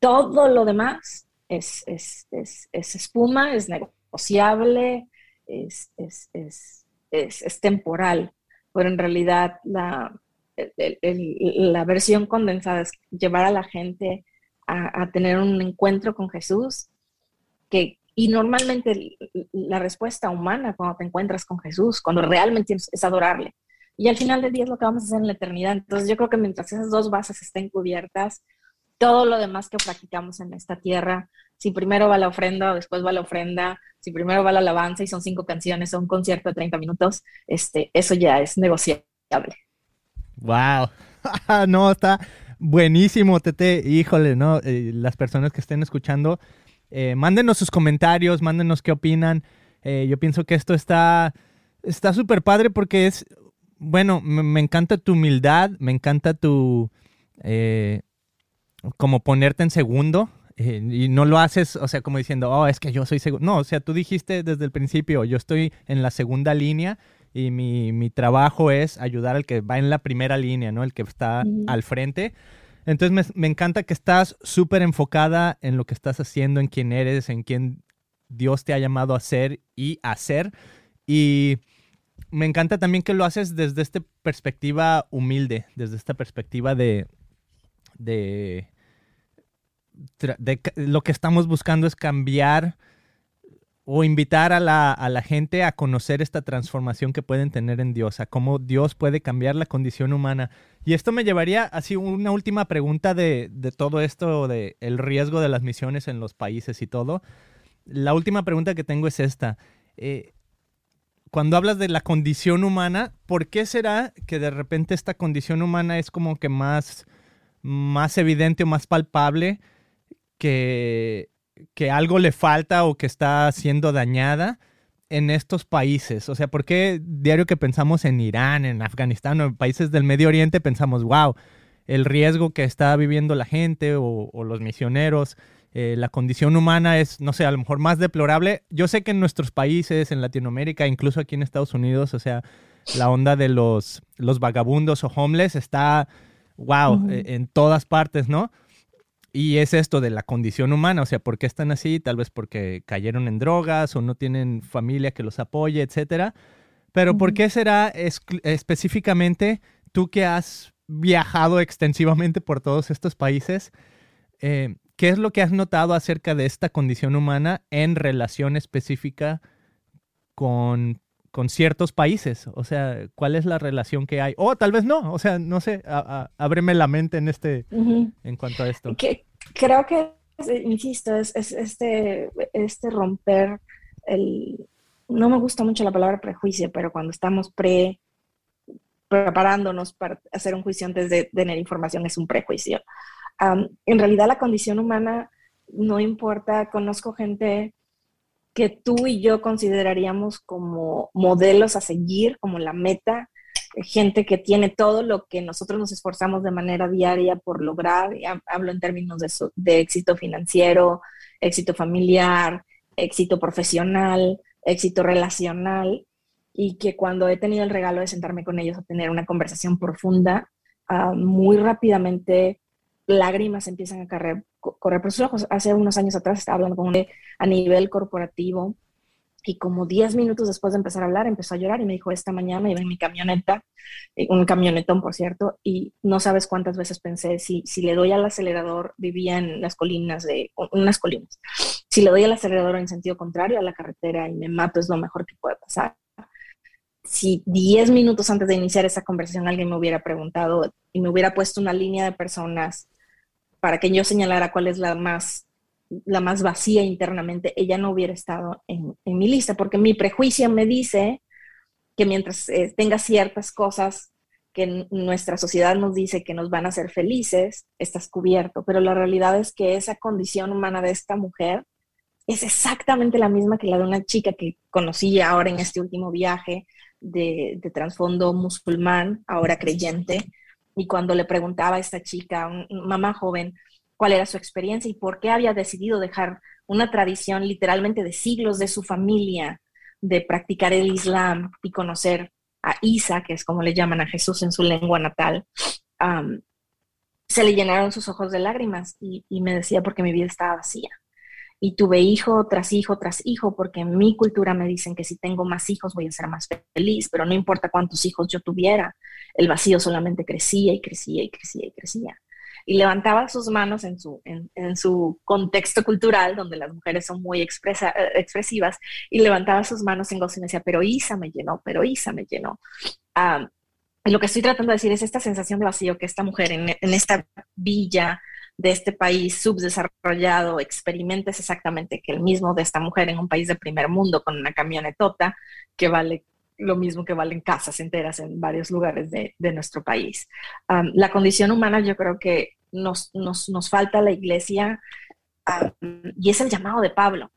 todo lo demás es, es, espuma, es negociable, es, temporal, pero en realidad la, la versión condensada es llevar a la gente a tener un encuentro con Jesús que, y normalmente la respuesta humana cuando te encuentras con Jesús, cuando realmente es, adorarle. Y al final del día es lo que vamos a hacer en la eternidad. Entonces yo creo que mientras esas dos bases estén cubiertas, todo lo demás que practicamos en esta tierra, si primero va la ofrenda o después va la ofrenda, si primero va la alabanza y son cinco canciones o un concierto de 30 minutos, este, eso ya es negociable.
Wow. no, está buenísimo, Tete. Híjole, ¿no? Eh, las personas que estén escuchando, eh, mándenos sus comentarios, mándenos qué opinan. Eh, yo pienso que esto está está súper padre porque es, bueno, me, encanta tu humildad, me encanta tu, eh, como ponerte en segundo. y no lo haces, o sea, como diciendo, oh, es que yo soy segundo. No, o sea, tú dijiste desde el principio, yo estoy en la segunda línea y mi, mi trabajo es ayudar al que va en la primera línea, ¿no? El que está al frente. Entonces me, encanta que estás súper enfocada en lo que estás haciendo, en quién eres, en quién Dios te ha llamado a ser y hacer. Y me encanta también que lo haces desde esta perspectiva humilde, desde esta perspectiva de, de, de, lo que estamos buscando es cambiar o invitar a la, a la, gente a conocer esta transformación que pueden tener en Dios, a cómo Dios puede cambiar la condición humana. Y esto me llevaría así una última pregunta de, de todo esto, de el riesgo de las misiones en los países y todo. La última pregunta que tengo es esta. Eh, cuando hablas de la condición humana, ¿por qué será que de repente esta condición humana es como que más, más evidente o más palpable que que algo le falta o que está siendo dañada en estos países? O sea, ¿por qué diario que pensamos en Irán, en Afganistán o en países del Medio Oriente pensamos, wow, el riesgo que está viviendo la gente o, los misioneros, eh, la condición humana es, no sé, a lo mejor más deplorable? Yo sé que en nuestros países, en Latinoamérica, incluso aquí en Estados Unidos, o sea, la onda de los, los vagabundos o homeless está, wow, e, en todas partes, ¿no? Y es esto de la condición humana, o sea, ¿por qué están así? Tal vez porque cayeron en drogas o no tienen familia que los apoye, etcétera. Pero ¿por qué será específicamente tú que has viajado extensivamente por todos estos países? Eh, ¿Qué es lo que has notado acerca de esta condición humana en relación específica con, con ciertos países? O sea, ¿cuál es la relación que hay? O tal vez no, o sea, no sé, ábreme la mente en este, en cuanto a esto
creo que, insisto, es, este, este romper el... No me gusta mucho la palabra prejuicio, pero cuando estamos pre preparándonos para hacer un juicio antes de, tener información es un prejuicio. en realidad la condición humana no importa, conozco gente que tú y yo consideraríamos como modelos a seguir, como la meta, gente que tiene todo lo que nosotros nos esforzamos de manera diaria por lograr, hablo en términos de, éxito financiero, éxito familiar, éxito profesional, éxito relacional, y que cuando he tenido el regalo de sentarme con ellos a tener una conversación profunda, ah, muy rápidamente lágrimas empiezan a correr, por sus ojos. Hace unos años atrás estaba hablando con un a nivel corporativo y como 10 minutos después de empezar a hablar empezó a llorar y me dijo, esta mañana iba en mi camioneta, eh, un camionetón por cierto, y no sabes cuántas veces pensé, si, si le doy al acelerador, vivía en las colinas de, unas colinas, si le doy al acelerador en sentido contrario a la carretera y me mato es lo mejor que puede pasar. Si 10 minutos antes de iniciar esa conversación alguien me hubiera preguntado y me hubiera puesto una línea de personas para que yo señalara cuál es la más la más vacía internamente, ella no hubiera estado en, mi lista, porque mi prejuicio me dice que mientras eh, tenga ciertas cosas que nuestra sociedad nos dice que nos van a hacer felices, estás cubierto, pero la realidad es que esa condición humana de esta mujer es exactamente la misma que la de una chica que conocí ahora en este último viaje, de, de trasfondo musulmán, ahora creyente, y cuando le preguntaba a esta chica, un- mamá joven, cuál era su experiencia y por qué había decidido dejar una tradición literalmente de siglos de su familia de practicar el Islam y conocer a Isa, que es como le llaman a Jesús en su lengua natal, se le llenaron sus ojos de lágrimas y, y me decía porque mi vida estaba vacía. Y tuve hijo tras hijo tras hijo, porque en mi cultura me dicen que si tengo más hijos voy a ser más feliz, pero no importa cuántos hijos yo tuviera, el vacío solamente crecía y crecía y crecía y crecía. Y levantaba sus manos en su, en, su contexto cultural, donde las mujeres son muy expresa, eh, expresivas, y levantaba sus manos en gozo y me decía, pero Isa me llenó, pero Isa me llenó. Ah, lo que estoy tratando de decir es esta sensación de vacío que esta mujer en, en esta villa de este país subdesarrollado experimenta es exactamente que el mismo de esta mujer en un país de primer mundo con una camionetota que vale lo mismo que valen casas enteras en varios lugares de, de nuestro país. La condición humana yo creo que nos, nos, nos falta la iglesia y es el llamado de Pablo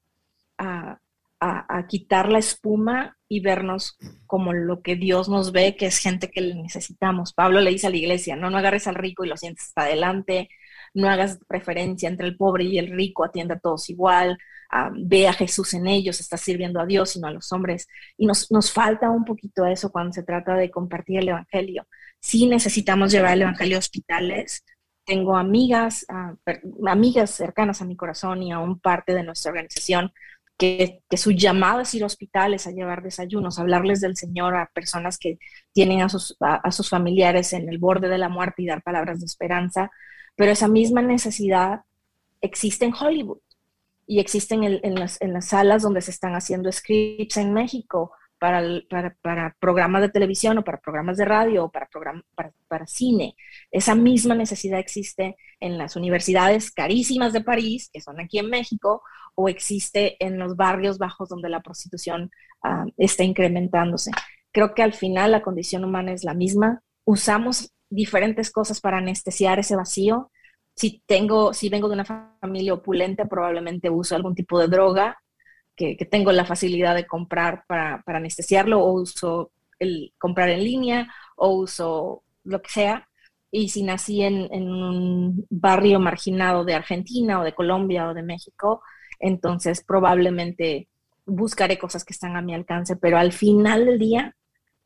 a, a, a, quitar la espuma y vernos como lo que Dios nos ve, que es gente que necesitamos. Pablo le dice a la iglesia, no, no agarres al rico y lo sientes hasta adelante, no hagas preferencia entre el pobre y el rico, atienda a todos igual, um, ve a Jesús en ellos, está sirviendo a Dios y no a los hombres. Y nos, nos falta un poquito eso cuando se trata de compartir el Evangelio. Sí necesitamos llevar el Evangelio a hospitales. Tengo amigas, uh, amigas cercanas a mi corazón y aún parte de nuestra organización que, que, su llamado es ir a hospitales, a llevar desayunos, a hablarles del Señor a personas que tienen a sus, a, a sus familiares en el borde de la muerte y dar palabras de esperanza. Pero esa misma necesidad existe en Hollywood y existe en, las, salas donde se están haciendo scripts en México para, programas de televisión o para programas de radio o para, cine. Esa misma necesidad existe en las universidades carísimas de París, que son aquí en México, o existe en los barrios bajos donde la prostitución uh, está incrementándose. Creo que al final la condición humana es la misma. Usamos diferentes cosas para anestesiar ese vacío. Si, tengo, si vengo de una familia opulenta, probablemente uso algún tipo de droga que, que tengo la facilidad de comprar para, para, anestesiarlo, o uso el comprar en línea, o uso lo que sea. Y si nací en, en un barrio marginado de Argentina, o de Colombia, o de México, entonces probablemente buscaré cosas que están a mi alcance, pero al final del día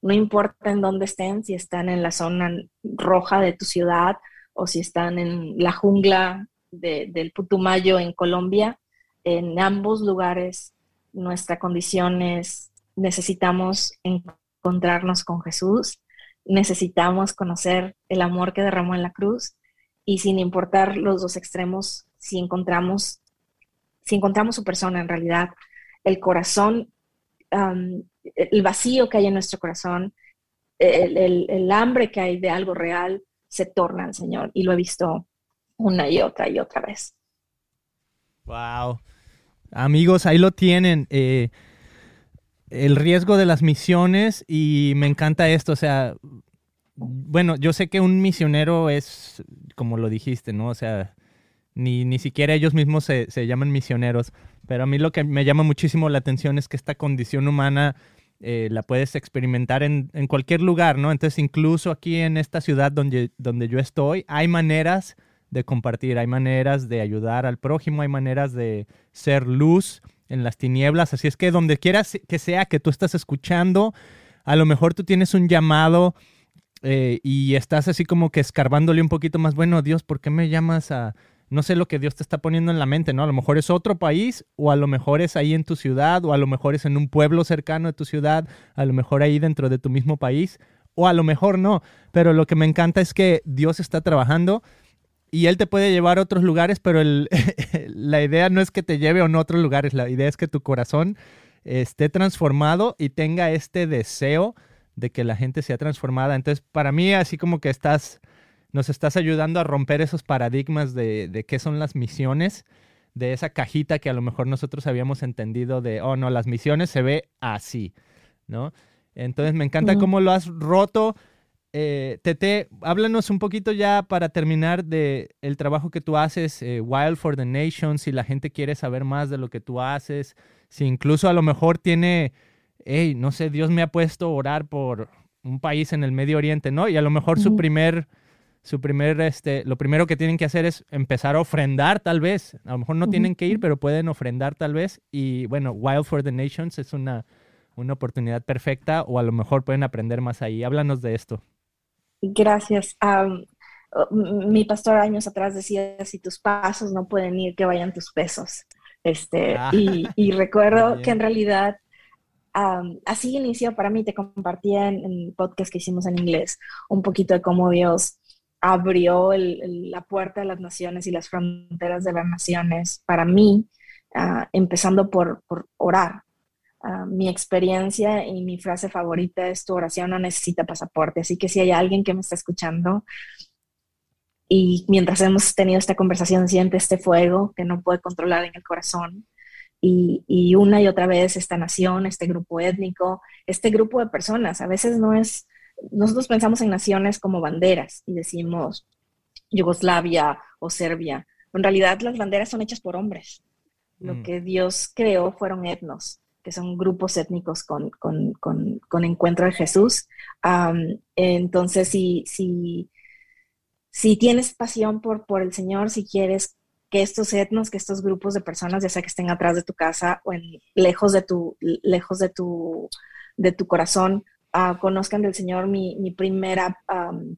no importa en dónde estén, si están en la zona roja de tu ciudad o si están en la jungla de, del Putumayo en Colombia, en ambos lugares nuestra condición es necesitamos encontrarnos con Jesús, necesitamos conocer el amor que derramó en la cruz y sin importar los dos extremos, si encontramos, si encontramos su persona en realidad, el corazón el vacío que hay en nuestro corazón, el, hambre que hay de algo real, se torna al Señor. Y lo he visto una y otra y otra vez.
Wow. Amigos, ahí lo tienen. Eh, el riesgo de las misiones y me encanta esto. O sea, bueno, yo sé que un misionero es, como lo dijiste, ¿no? O sea, ni, ni siquiera ellos mismos se, se llaman misioneros. Pero a mí lo que me llama muchísimo la atención es que esta condición humana eh, la puedes experimentar en, en, cualquier lugar, ¿no? Entonces, incluso aquí en esta ciudad donde, donde yo estoy, hay maneras de compartir, hay maneras de ayudar al prójimo, hay maneras de ser luz en las tinieblas. Así es que donde quieras que sea que tú estás escuchando, a lo mejor tú tienes un llamado eh, y estás así como que escarbándole un poquito más, bueno, Dios, ¿por qué me llamas a no sé lo que Dios te está poniendo en la mente, ¿no? A lo mejor es otro país, o a lo mejor es ahí en tu ciudad, o a lo mejor es en un pueblo cercano de tu ciudad, a lo mejor ahí dentro de tu mismo país, o a lo mejor no. Pero lo que me encanta es que Dios está trabajando y Él te puede llevar a otros lugares, pero la idea no es que te lleve a no otros lugares, la idea es que tu corazón esté transformado y tenga este deseo de que la gente sea transformada. Entonces, para mí, así como que estás nos estás ayudando a romper esos paradigmas de, de, qué son las misiones, de esa cajita que a lo mejor nosotros habíamos entendido de, oh, no, las misiones se ve así, ¿no? Entonces me encanta uh -huh. cómo lo has roto. Eh, Tete, háblanos un poquito ya para terminar de el trabajo que tú haces, eh, Wild for the Nation, si la gente quiere saber más de lo que tú haces, si incluso a lo mejor tiene hey, no sé, Dios me ha puesto a orar por un país en el Medio Oriente, ¿no? Y a lo mejor su primer, su primer, este, lo primero que tienen que hacer es empezar a ofrendar tal vez. A lo mejor no tienen que ir, pero pueden ofrendar tal vez. Y bueno, Wild for the Nations es una, una oportunidad perfecta o a lo mejor pueden aprender más ahí. Háblanos de esto.
Gracias. Am, oh, m- mi pastor años atrás decía, si tus pasos no pueden ir, que vayan tus pesos. Este,
Ah,
y, y recuerdo que en realidad así inició para mí, te compartía en, en el podcast que hicimos en inglés un poquito de cómo Dios abrió la puerta de las naciones y las fronteras de las naciones para mí, ah, empezando por, por orar. Ah, mi experiencia y mi frase favorita es tu oración no necesita pasaporte. Así que si hay alguien que me está escuchando y mientras hemos tenido esta conversación siente este fuego que no puede controlar en el corazón y, y una y otra vez esta nación, este grupo étnico, este grupo de personas, a veces no es, nosotros pensamos en naciones como banderas y decimos Yugoslavia o Serbia. En realidad las banderas son hechas por hombres. Lo
Mm.
que Dios creó fueron etnos, que son grupos étnicos con, con, con, con encuentro de Jesús. Entonces, si, si, si tienes pasión por, por el Señor, si quieres que estos etnos, que estos grupos de personas, ya sea que estén atrás de tu casa o en, lejos de tu, lejos de tu, de tu corazón, ah, conozcan del Señor, mi, primera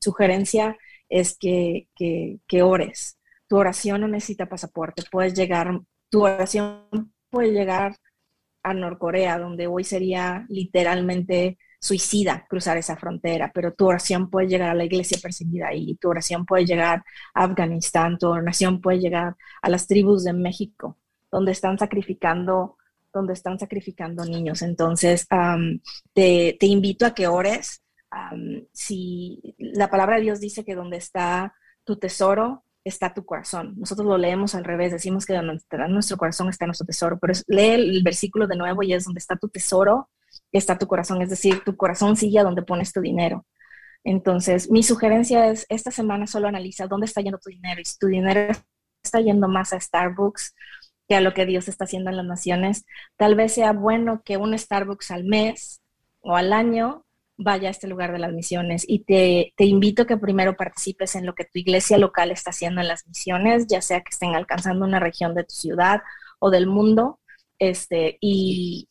sugerencia es que, que, que ores. Tu oración no necesita pasaporte, puedes llegar, tu oración puede llegar a Norcorea, donde hoy sería literalmente suicida cruzar esa frontera, pero tu oración puede llegar a la iglesia perseguida ahí, tu oración puede llegar a Afganistán, tu oración puede llegar a las tribus de México, donde están sacrificando, donde están sacrificando niños. Entonces, te, te, invito a que ores. Si la palabra de Dios dice que donde está tu tesoro, está tu corazón. Nosotros lo leemos al revés, decimos que donde está nuestro corazón está nuestro tesoro, pero lee el versículo de nuevo y es donde está tu tesoro, está tu corazón, es decir, tu corazón sigue a donde pones tu dinero. Entonces, mi sugerencia es, esta semana solo analiza dónde está yendo tu dinero y si tu dinero está yendo más a Starbucks que a lo que Dios está haciendo en las naciones, tal vez sea bueno que un Starbucks al mes o al año vaya a este lugar de las misiones. Y te, invito que primero participes en lo que tu iglesia local está haciendo en las misiones, ya sea que estén alcanzando una región de tu ciudad o del mundo, este, y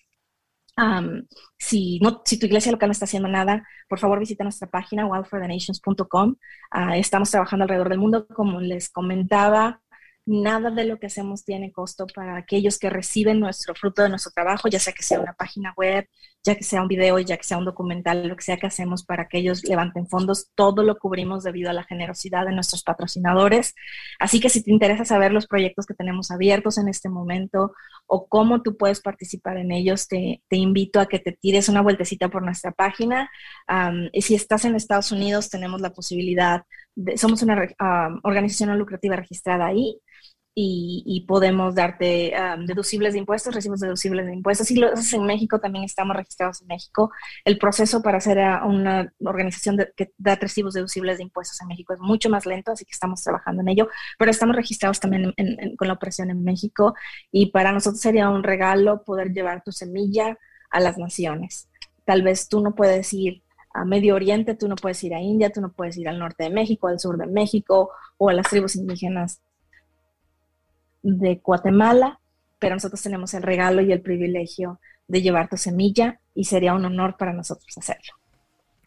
si, no, si tu iglesia local no está haciendo nada, por favor visita nuestra página wildforthenations.com. Uh, estamos trabajando alrededor del mundo, como les comentaba, nada de lo que hacemos tiene costo para aquellos que reciben nuestro fruto de nuestro trabajo, ya sea que sea una página web, ya que sea un video, ya que sea un documental, lo que sea que hacemos para que ellos levanten fondos, todo lo cubrimos debido a la generosidad de nuestros patrocinadores. Así que si te interesa saber los proyectos que tenemos abiertos en este momento o cómo tú puedes participar en ellos, te, invito a que te tires una vueltecita por nuestra página. Y si estás en Estados Unidos, tenemos la posibilidad, somos una um, organización no lucrativa registrada ahí. Y, y, podemos darte um, deducibles de impuestos, recibos deducibles de impuestos. Si lo haces en México, también estamos registrados en México. El proceso para ser una organización que da recibos deducibles de impuestos en México es mucho más lento, así que estamos trabajando en ello, pero estamos registrados también con la operación en México y para nosotros sería un regalo poder llevar tu semilla a las naciones. Tal vez tú no puedes ir a Medio Oriente, tú no puedes ir a India, tú no puedes ir al norte de México, al sur de México o a las tribus indígenas de Guatemala, pero nosotros tenemos el regalo y el privilegio de llevar tu semilla y sería un honor para nosotros hacerlo.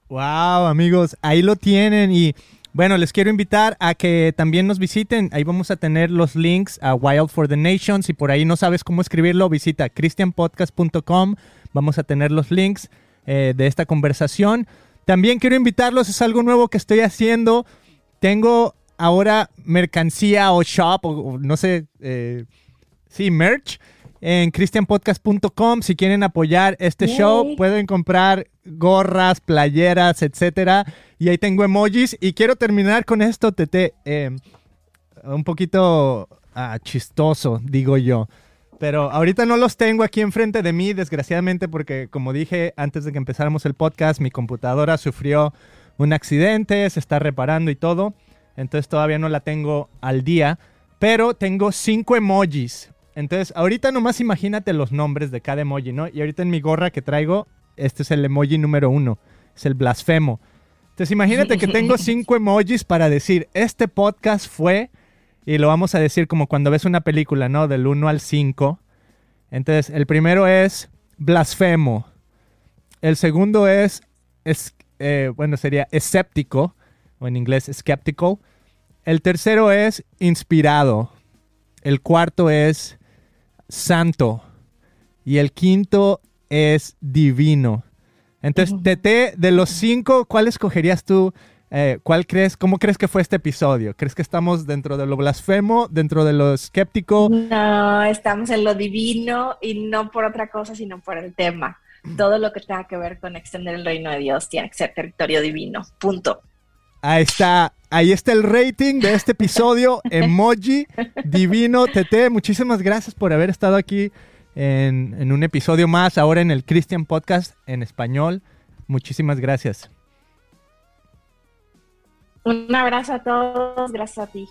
Wow, amigos, ahí lo tienen y bueno, les quiero invitar a que también nos visiten. Ahí vamos a tener los links a Wild for the Nations. Si por ahí no sabes cómo escribirlo, visita christianpodcast.com. Vamos a tener los links eh, de esta conversación. También quiero invitarlos, es algo nuevo que estoy haciendo. Tengo ahora mercancía o shop, o, o no sé, eh, sí, merch en christianpodcast.com. Si quieren apoyar este Yay. show, pueden comprar gorras, playeras, etcétera. Y ahí tengo emojis. Y quiero terminar con esto, Tete. Eh, un poquito ah, chistoso, digo yo. Pero ahorita no los tengo aquí enfrente de mí, desgraciadamente, porque como dije antes de que empezáramos el podcast, mi computadora sufrió un accidente, se está reparando y todo. Entonces todavía no la tengo al día. Pero tengo cinco emojis Entonces, ahorita nomás imagínate los nombres de cada emoji, ¿no? Y ahorita en mi gorra que traigo, este es el emoji número uno, es el blasfemo. Entonces, imagínate que tengo cinco emojis para decir, este podcast fue, y lo vamos a decir como cuando ves una película, ¿no? Del 1 al 5. Entonces, el primero es blasfemo. El segundo es, es eh, bueno, sería escéptico, o en inglés skeptical. El tercero es inspirado. El cuarto es santo. Y el quinto es divino. Entonces, Tete, de los cinco, ¿cuál escogerías tú? Eh, ¿Cuál crees, cómo crees que fue este episodio? ¿Crees que estamos dentro de lo blasfemo, dentro de lo escéptico?
No, estamos en lo divino y no por otra cosa, sino por el tema. Todo lo que tenga que ver con extender el reino de Dios tiene que ser territorio divino. Punto.
Ahí está, ahí está el rating de este episodio. Emoji Divino TT. Muchísimas gracias por haber estado aquí en, en un episodio más, ahora en el Christian Podcast en español. Muchísimas gracias.
Un abrazo a todos, gracias a ti.